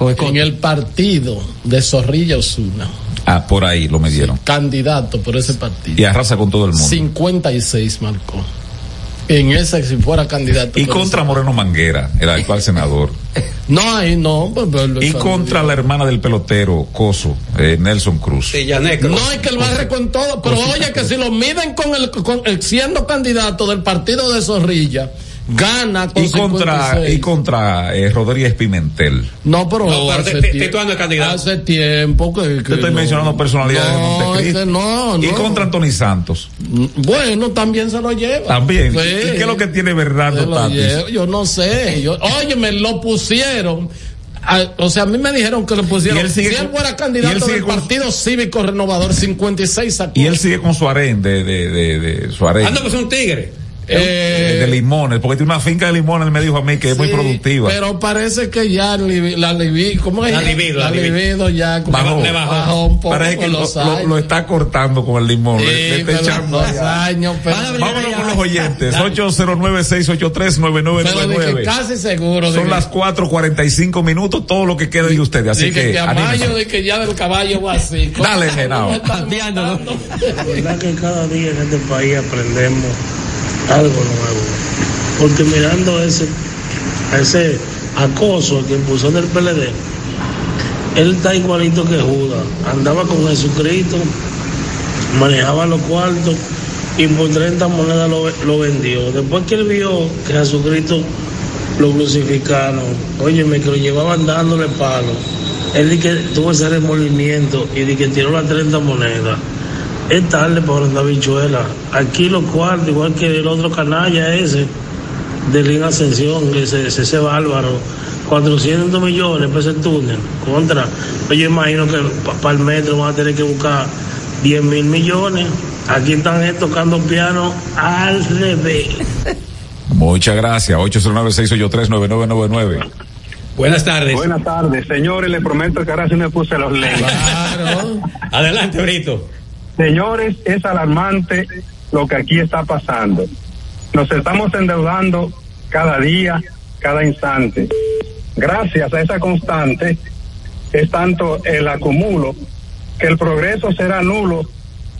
en el partido de Zorrilla Osuna. Ah, por ahí lo midieron. Candidato por ese partido. Y arrasa con todo el mundo. 56 marcó. En ese, si fuera candidato. Y contra Moreno Manguera, el actual senador. [LAUGHS] No, ahí no. pues, pues, Y contra la hermana del pelotero, Coso, eh, Nelson Cruz. Sí. No, es que el barre con todo. Pero oye, que si lo miden con el, con el siendo candidato del partido de Zorrilla, gana con Y contra, 56. y contra eh, Rodríguez Pimentel. No, pero, No, pero hace, te- te- te- candidato. hace tiempo que, que Te estoy no. mencionando personalidades de no, Montecristi. es que no, Y contra Anthony Santos. Bueno, también se lo lleva. También. Sí. ¿Y qué es lo que tiene Bernardo Tatis? Yo no sé. Yo, oye, me lo pusieron. a- o sea, a mí me dijeron que lo pusieron. Y él sigue si él fuera y él candidato sigue del con- Partido Cívico Renovador 56 sacó. Y él sigue con su harén de, de, de, de su harén. Anda, pues un tigre. Eh, de limones, porque tiene una finca de limones, él me dijo a mí que es muy Sí, productiva. Pero parece que ya la libido, ¿cómo es? La libido, la la libido. ya como Bajó. le bajó, un poco Parece que lo, los lo- años. lo está cortando con el limón. Sí, le- le está echando años, pero, Vámonos con los oyentes. pero de que 809-683-9999. casi seguro. Son las 4.45 minutos, todo lo que queda de ustedes. Así que, que, a mayo de que ya del caballo va así. Dale, Genao. Genao. La verdad que cada día en este país aprendemos algo nuevo. Porque mirando ese, ese acoso que impulsó del PLD, él está igualito que Judas. Andaba con Jesucristo, manejaba los cuartos y por 30 monedas lo, lo vendió. Después que él vio que Jesucristo lo crucificaron, óyeme, que lo llevaban dándole palo. Él di que tuvo ese remordimiento y di que tiró las 30 monedas. Es tarde para una bichuela. Aquí los cuartos, igual que el otro canalla ese, de Lina Ascensión, que ese, ese, ese bárbaro, 400 millones para ese túnel, contra. Pues yo imagino que para el metro van a tener que buscar 10 mil millones. Aquí están eh, tocando piano al revés. [LAUGHS] Muchas gracias. 809-683-9999. Buenas tardes. Buenas tardes, señores. Les prometo que ahora sí me puse los lentes. Adelante, Brito. Señores, es alarmante lo que aquí está pasando. Nos estamos endeudando cada día, cada instante. Gracias a esa constante es tanto el acumulo que el progreso será nulo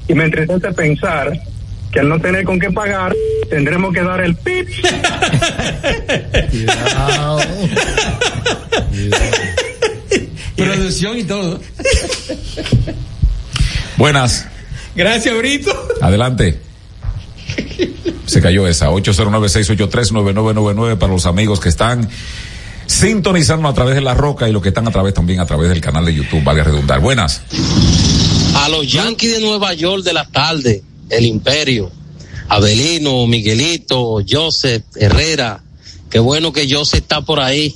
y me entristece pensar que al no tener con qué pagar tendremos que dar el pip. [LAUGHS] Producción y todo. Buenas. Gracias, Brito. Adelante. Se cayó esa. 809-683-9999 para los amigos que están sintonizando a través de la roca y los que están a través también a través del canal de YouTube, vale redundar. Buenas. A los Yankees de Nueva York de la tarde, el Imperio. Abelino, Miguelito, Joseph, Herrera. Qué bueno que Joseph está por ahí.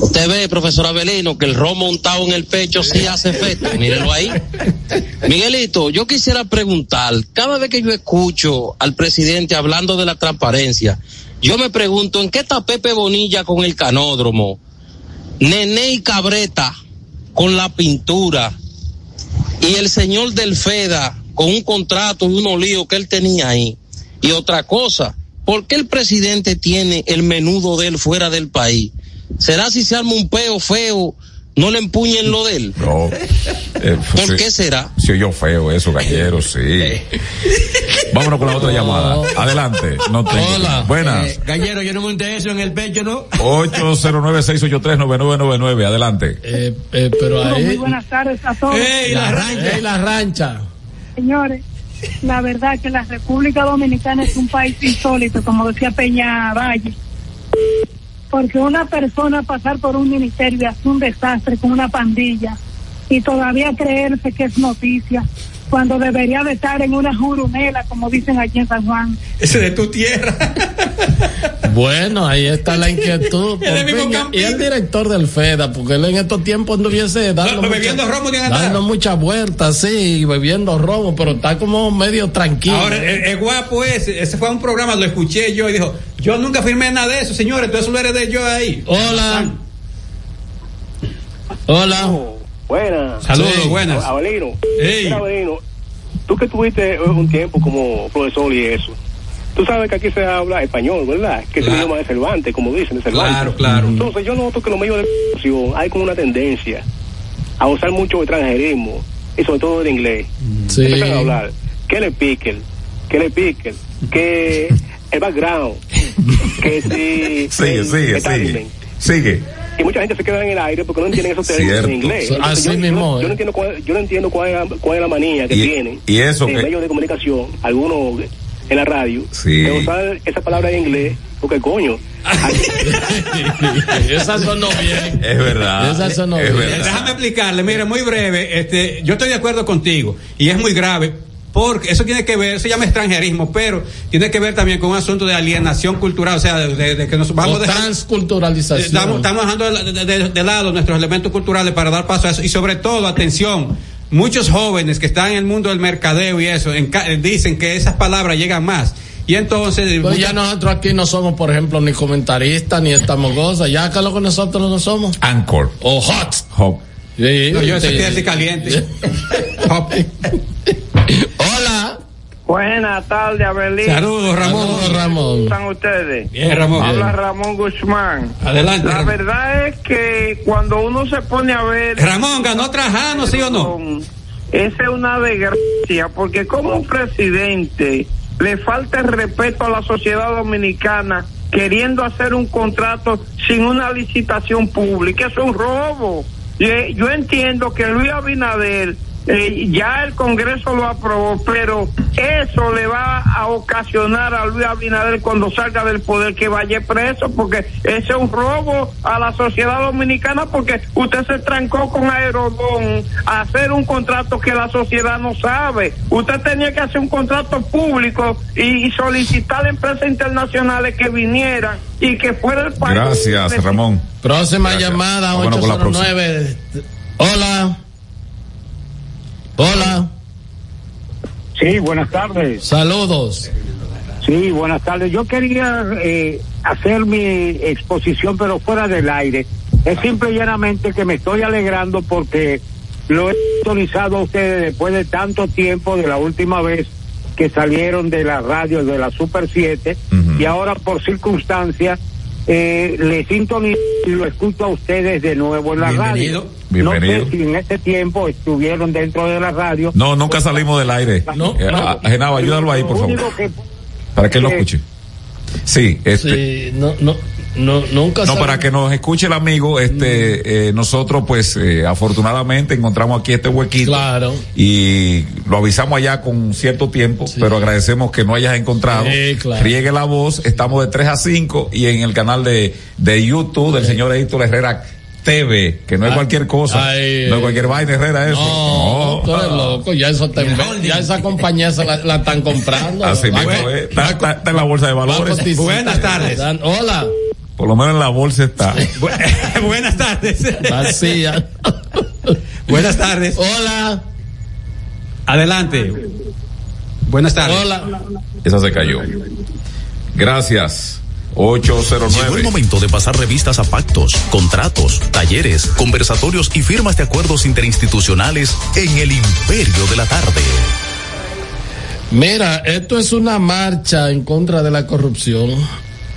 Usted ve, profesor Abelino, que el romo montado en el pecho sí hace efecto. Mírenlo ahí. Miguelito, yo quisiera preguntar, cada vez que yo escucho al presidente hablando de la transparencia, yo me pregunto, ¿en qué está Pepe Bonilla con el canódromo? Nene y Cabreta con la pintura y el señor del FEDA con un contrato y unos líos que él tenía ahí. Y otra cosa, ¿por qué el presidente tiene el menudo de él fuera del país? ¿Será si se arma un peo feo, no le empuñen lo de él? No. Eh, [LAUGHS] ¿Por qué será? Se oyó feo eso, gallero, sí. [LAUGHS] Vámonos con la otra llamada. Adelante. No tengo. Hola. Buenas. Eh, Gallero, yo no monté eso en el pecho, ¿no? [LAUGHS] 809-683-9999. Adelante. Eh, eh, pero Muy ahí. buenas tardes a todos. Ey, la rancha. Ey, la rancha. Señores, la verdad que la República Dominicana es un país insólito, como decía Peña Valle. Porque una persona pasar por un ministerio y hacer un desastre con una pandilla y todavía creerse que es noticia. Cuando debería de estar en una jurumela, como dicen aquí en San Juan. Ese de tu tierra. [LAUGHS] Bueno, ahí está la inquietud. [LAUGHS] Y el director del FEDA, porque él en estos tiempos anduviese dando, No, bebiendo mucha- romo de dando muchas vueltas, sí, bebiendo romo, pero está como medio tranquilo. Ahora, el, el guapo ese, ese fue un programa, lo escuché yo y dijo, yo nunca firmé nada de eso, señores, todo eso lo heredé yo ahí. Hola. Hola. Buenas. Saludos, buenas. Abelino. Ey. Mira, Abelino, tú que tuviste un tiempo como profesor y eso, tú sabes que aquí se habla español, ¿verdad? Que es el Claro. idioma de Cervantes, como dicen, de Cervantes. Claro, claro. Entonces yo noto que en los medios de comunicación hay como una tendencia a usar mucho extranjerismo, y sobre todo el inglés. Sí. Empiezan a hablar, que le piquen, que le piquen, que el background, que si... [LAUGHS] Sigue, el sigue, sigue. Sigue. Y mucha gente se queda en el aire porque no entienden esos términos Cierto. en inglés. Así Entonces, yo, yo mismo, no, eh. yo no entiendo cuál, yo no entiendo cuál es la, cuál es la manía que Y- tienen y eso en que- medios de comunicación, algunos en la radio, Sí. de usar esa palabra en inglés, porque coño, [LAUGHS] Esa sonó bien. Es verdad. Esa sonó Es bien. verdad. Déjame explicarle, mira, muy breve, este, yo estoy de acuerdo contigo y es muy grave. Porque eso tiene que ver, eso se llama extranjerismo, pero tiene que ver también con un asunto de alienación cultural, o sea, de, de- de que nos vamos O transculturalización. Estamos, estamos dejando de, de- de- de lado nuestros elementos culturales para dar paso a eso. Y sobre todo, atención, muchos jóvenes que están en el mundo del mercadeo y eso, dicen que esas palabras llegan más. Y entonces... Pues ya nosotros aquí no somos, por ejemplo, ni comentaristas, ni estamos cosas. Ya que lo que nosotros no somos. Anchor. O hot. Hop. Sí, No, yo eso así caliente. Hop. [LAUGHS] Buenas tardes, Abelín. Saludos, Ramón. Saludos, Ramón. ¿Cómo están ustedes? Bien, Ramón. Habla Ramón Guzmán. Adelante. La verdad es que cuando uno se pone a ver... Ramón, ¿ganó Trajano, sí o no? Esa es una desgracia, porque como un presidente le falta el respeto a la sociedad dominicana queriendo hacer un contrato sin una licitación pública. Eso es un robo. Yo entiendo que Luis Abinader eh, ya el Congreso lo aprobó, pero eso le va a ocasionar a Luis Abinader cuando salga del poder que vaya preso, porque ese es un robo a la sociedad dominicana, porque usted se trancó con Aerodón a hacer un contrato que la sociedad no sabe. Usted tenía que hacer un contrato público y, y solicitar a empresas internacionales que vinieran y que fuera el país. Gracias, Ramón. Próxima Gracias. llamada, Vámonos con la 809. Hola. Hola. Sí, buenas tardes. Saludos. Sí, buenas tardes. Yo quería eh, hacer mi exposición, pero fuera del aire. Es simple y llanamente que me estoy alegrando porque lo he autorizado a ustedes después de tanto tiempo de la última vez que salieron de la radio de la Super 7 y ahora por circunstancias eh, le sintonizo y lo escucho a ustedes de nuevo en la Bienvenido. radio. Bienvenido. No sé si en ese tiempo estuvieron dentro de la radio. No, nunca salimos del aire. No, Eh, no. a- Genaro, ayúdalo ahí, por favor. que Para que lo que- escuche. Sí, este. Sí, no, no, no, nunca No, para que nos escuche el amigo, este, eh, nosotros pues eh, afortunadamente encontramos aquí este huequito. Claro. Y lo avisamos allá con cierto tiempo, pero agradecemos que no hayas encontrado. Sí, claro. Riegue la voz, estamos de 3 a 5 y en el canal de, de YouTube del señor Héctor Herrera TV, que no es Ah, cualquier cosa, ay, no es cualquier vaina Herrera eso. No, tú eres loco, ya eso te- ya esa compañía se la, la están comprando. Así Va- mismo es. Está, está- está en la bolsa de valores. Buenas tardes. Dan- Hola. Por lo menos en la bolsa está. [LAUGHS] [LAUGHS] Buenas tardes. Vacía. [LAUGHS] Buenas tardes. Hola. Adelante. Buenas tardes. Hola. Esa se cayó. Gracias. Llegó el 809. momento de pasar revistas a pactos, contratos, talleres, conversatorios y firmas de acuerdos interinstitucionales en el Imperio de la Tarde. Mira, esto es una marcha en contra de la corrupción.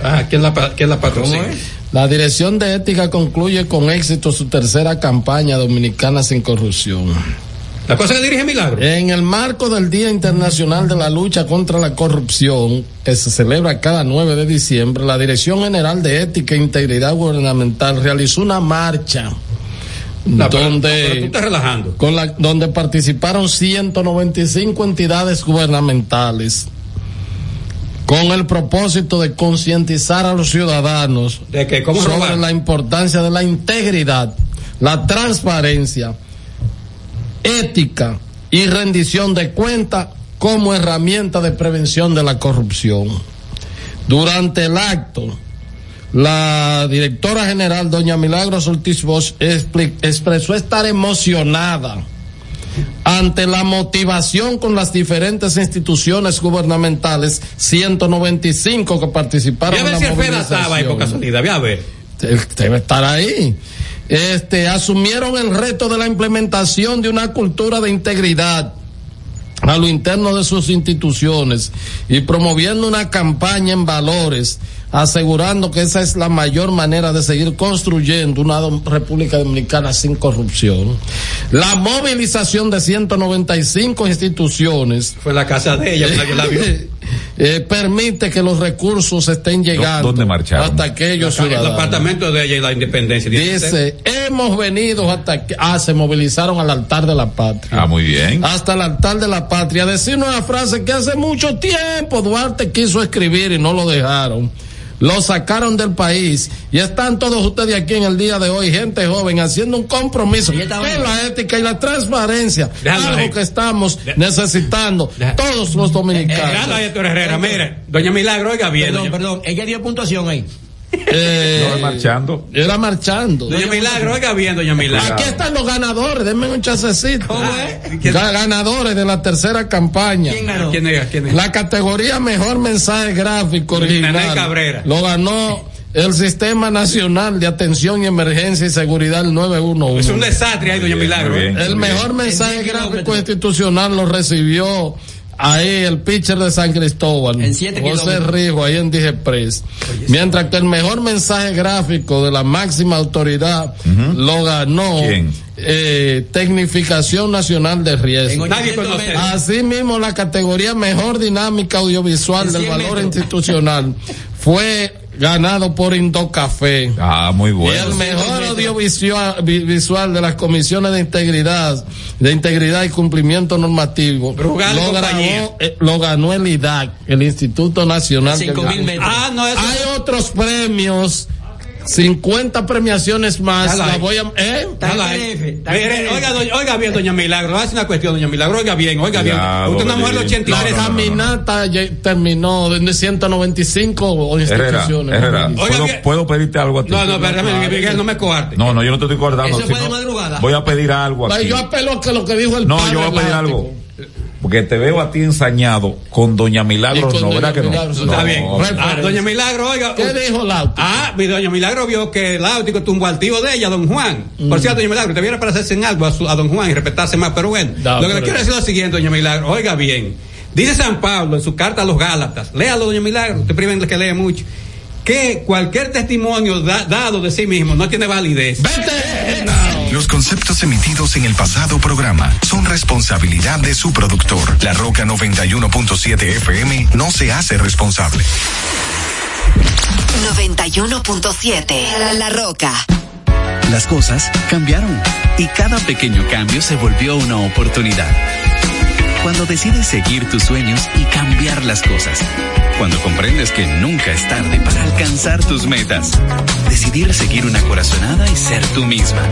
Ah, ¿quién la, quién la patrocina? La Dirección de Ética concluye con éxito su tercera campaña dominicana sin corrupción. La cosa que dirige Milagro. En el marco del Día Internacional de la Lucha contra la Corrupción, que se celebra cada 9 de diciembre, la Dirección General de Ética e Integridad Gubernamental realizó una marcha No, pero- donde pero tú estás relajando. con la donde participaron 195 entidades gubernamentales con el propósito de concientizar a los ciudadanos De que cómo sobre robar. la importancia de la integridad, la transparencia, ética y rendición de cuentas como herramienta de prevención de la corrupción. Durante el acto, la directora general, doña Milagros Ortiz Bosch, expresó estar emocionada ante la motivación con las diferentes instituciones gubernamentales, 195 que participaron Voy a en ver la si el FEDA estaba ahí por movilización. casualidad. Voy a ver. Debe estar ahí. Este, asumieron el reto de la implementación de una cultura de integridad a lo interno de sus instituciones y promoviendo una campaña en valores, asegurando que esa es la mayor manera de seguir construyendo una República Dominicana sin corrupción. La movilización de 195 instituciones Fue la casa de ella, nadie la vio. [LAUGHS] eh, permite que los recursos estén llegando ¿Dónde marcharon? hasta aquellos El ciudadanos. apartamento de ella y la independencia. Dice, hemos venido hasta que, ah, se movilizaron al altar de la patria. Ah, muy bien. Hasta el altar de la patria. Decir una frase que hace mucho tiempo Duarte quiso escribir y no lo dejaron. Lo sacaron del país y están todos ustedes aquí en el día de hoy, gente joven, haciendo un compromiso con la ética y la transparencia, Déjalo ahí. algo que estamos necesitando todos los dominicanos. Déjalo ahí, Héctor Herrera. Mire, doña Milagro, oiga bien. Perdón, doña- perdón, ella dio puntuación ahí. Eh, No, marchando. Era marchando. Doña Milagro, oiga bien, doña Milagro. Aquí están los ganadores, denme un chasecito. ¿Quién- Ga- Ganadores de la tercera campaña. ¿Quién ganó? ¿Quién es? ¿Quién es? La categoría mejor mensaje gráfico original. Cabrera. Lo ganó el Sistema Nacional de Atención y Emergencia y Seguridad el 911. Es un desastre ahí, doña Milagro. bien. El mejor mensaje gráfico institucional lo recibió ahí el pitcher de San Cristóbal, En siete José kilómetros. Rijo, ahí en Digepres. Mientras que el mejor mensaje gráfico de la máxima autoridad lo ganó ¿Quién? eh, Tecnificación Nacional de Riesgo. Asimismo, la categoría Mejor Dinámica Audiovisual del 100 Valor metros. Institucional [LAUGHS] fue ganado por Indocafé. Ah, muy Y bueno. el mejor audiovisual vi- visual de las comisiones de integridad, de integridad y cumplimiento normativo, Brugal lo, ganó, eh, lo ganó el IDAC, el Instituto Nacional del Cinco mil Agua. metros. Ah, no, eso. Hay otros premios, 50 premiaciones más. La ahí. voy a, ¿eh? Mire, oiga, doña- oiga bien, doña Milagro. Hace una cuestión, doña Milagro. Oiga bien, oiga bien. Cuidado, Usted es una mujer de Belín. 83. La caminata ya terminó de 195 Herrera, instituciones. Herrera, Oiga, ¿puedo, bien. ¿puedo pedirte algo a ti? No, no, espérame, Miguel, no me coarte. No, no, yo no te estoy guardando. Eso fue de madrugada. Voy a pedir algo aquí. Yo apelo a que lo que dijo el No, padre yo voy a pedir algo. Porque te veo a ti ensañado con Doña Milagro, con no, doña ¿verdad que no? Milagro, sí. No, Está bien. no. Ah, doña Milagro, oiga. ¿Qué dijo Láutico? Ah, mi doña Milagro vio que Láutico tumbó al tío de ella, don Juan. Mm. Por cierto, doña Milagro, te viera para hacerse en algo a, su- a don Juan y respetarse más. Pero bueno, No, lo que le quiero decir es lo siguiente, doña Milagro. Oiga bien. Dice San Pablo en su carta a los Gálatas. Léalo, doña Milagro. Usted priven que lee mucho. Que cualquier testimonio da- dado de sí mismo no tiene validez. Los conceptos emitidos en el pasado programa son responsabilidad de su productor. La Roca 91.7 FM no se hace responsable. 91.7 La Roca. Las cosas cambiaron y cada pequeño cambio se volvió una oportunidad. Cuando decides seguir tus sueños y cambiar las cosas. Cuando comprendes que nunca es tarde para alcanzar tus metas. Decidir seguir una corazonada y ser tú misma.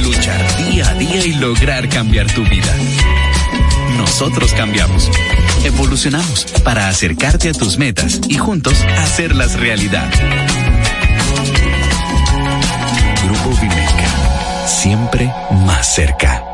Luchar día a día y lograr cambiar tu vida. Nosotros cambiamos. Evolucionamos para acercarte a tus metas y juntos hacerlas realidad. Grupo Vimeca. Siempre más cerca.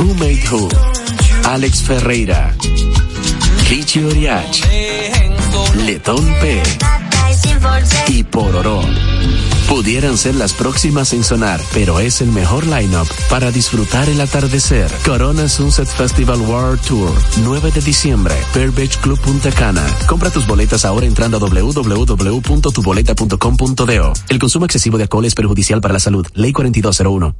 Who Made Who, Alex Ferreira, Richie Oriach, Letón P y Pororó. Pudieran ser las próximas en sonar, pero es el mejor lineup para disfrutar el atardecer. Corona Sunset Festival World Tour, 9 de diciembre, Pearl Beach Club Punta Cana. Compra tus boletas ahora entrando a www.tuboleta.com.do. El consumo excesivo de alcohol es perjudicial para la salud. Ley 4201.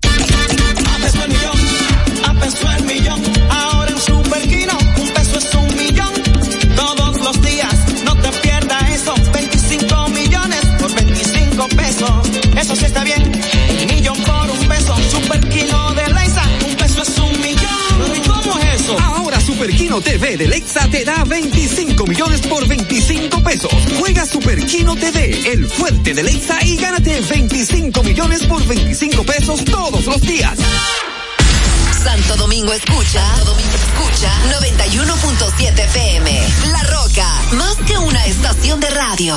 Kino TV de Lexa te da 25 millones por 25 pesos. Juega Super Kino TV, el fuerte de Lexa y gánate 25 millones por 25 pesos todos los días. Santo Domingo escucha, Santo Domingo escucha 91.7 FM. La Roca, más que una estación de radio.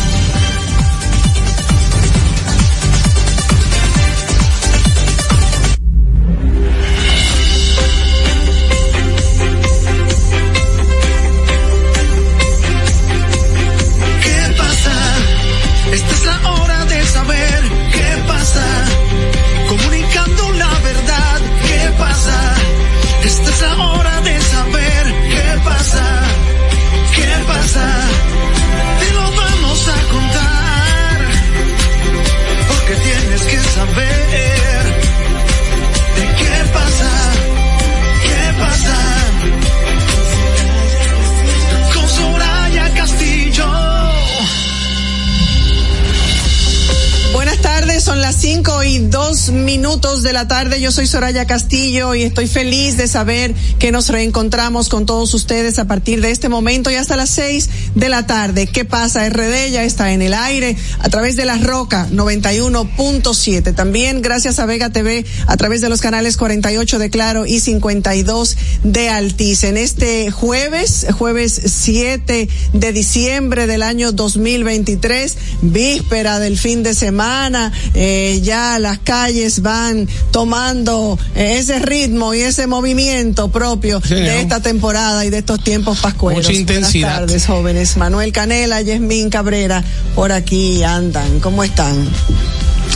De la tarde. Yo soy Soraya Castillo y estoy feliz de saber que nos reencontramos con todos ustedes a partir de este momento y hasta las seis de la tarde. ¿Qué pasa? RD ya está en el aire a través de la Roca 91.7. También gracias a Vega TV a través de los canales 48 de Claro y 52 de Altiz. En este jueves, jueves 7 de diciembre del año 2023, víspera del fin de semana, eh, ya las calles van tomando eh, ese ritmo y ese movimiento propio Sí, de esta temporada y de estos tiempos pascueros. Mucha intensidad. Buenas tardes, jóvenes. Manuel Canela, Yasmín Cabrera, por aquí andan. ¿Cómo están?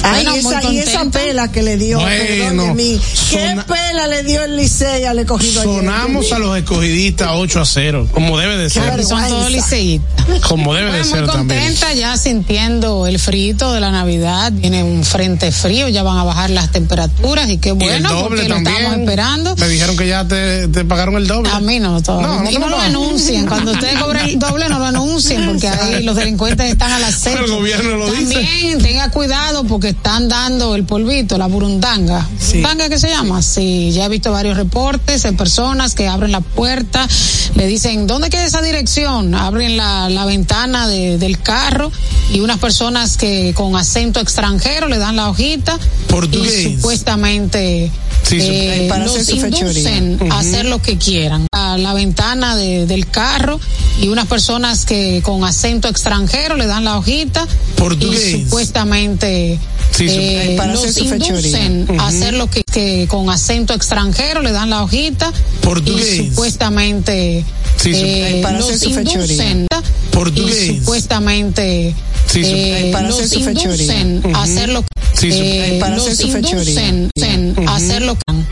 Ay, Bueno, muy esa, y esa pela que le dio, Bueno, perdón de mí. ¿Qué pela le dio el Licey al escogido ayer? Sonamos a los escogidistas 8 a 0, como debe de ser. Son todos liceístas. Como debe de ser muy también. contenta ya sintiendo el frito de la Navidad. Viene un frente frío, ya van a bajar las temperaturas y qué Y el bueno doble porque lo también. estamos esperando. Me dijeron que ya te, te pagaron el doble. A mí no, todavía. No, no y no lo lo anuncien. Cuando ustedes cobren el doble, no lo anuncien, porque ahí los delincuentes están a las [LAUGHS] seis. El gobierno lo dice. También tenga cuidado porque están dando el polvito, la burundanga. ¿Burundanga qué se llama? Sí, ya he visto varios reportes de personas que abren la puerta, le dicen, ¿dónde queda esa dirección? Abren la, la ventana de- del carro y unas personas que con acento extranjero le dan la hojita Portugués. y supuestamente Sí, eh, Para hacer los su fechoría. inducen a Ujú. hacer lo que quieran. A la ventana de- del carro y unas personas que con acento extranjero le dan la hojita Portugués. y supuestamente Sí, eh, Para hacer los su fechoría. inducen Ujú. a hacer lo que, que con acento extranjero le dan la hojita Portugués. y supuestamente Sí, eh, Para los hacer su fechoría. inducen Portugués. y supuestamente Sí, eh, Para los hacer su fechoría. inducen a hacer lo que eh, Para los hacer su fechoría. inducen a hacer lo que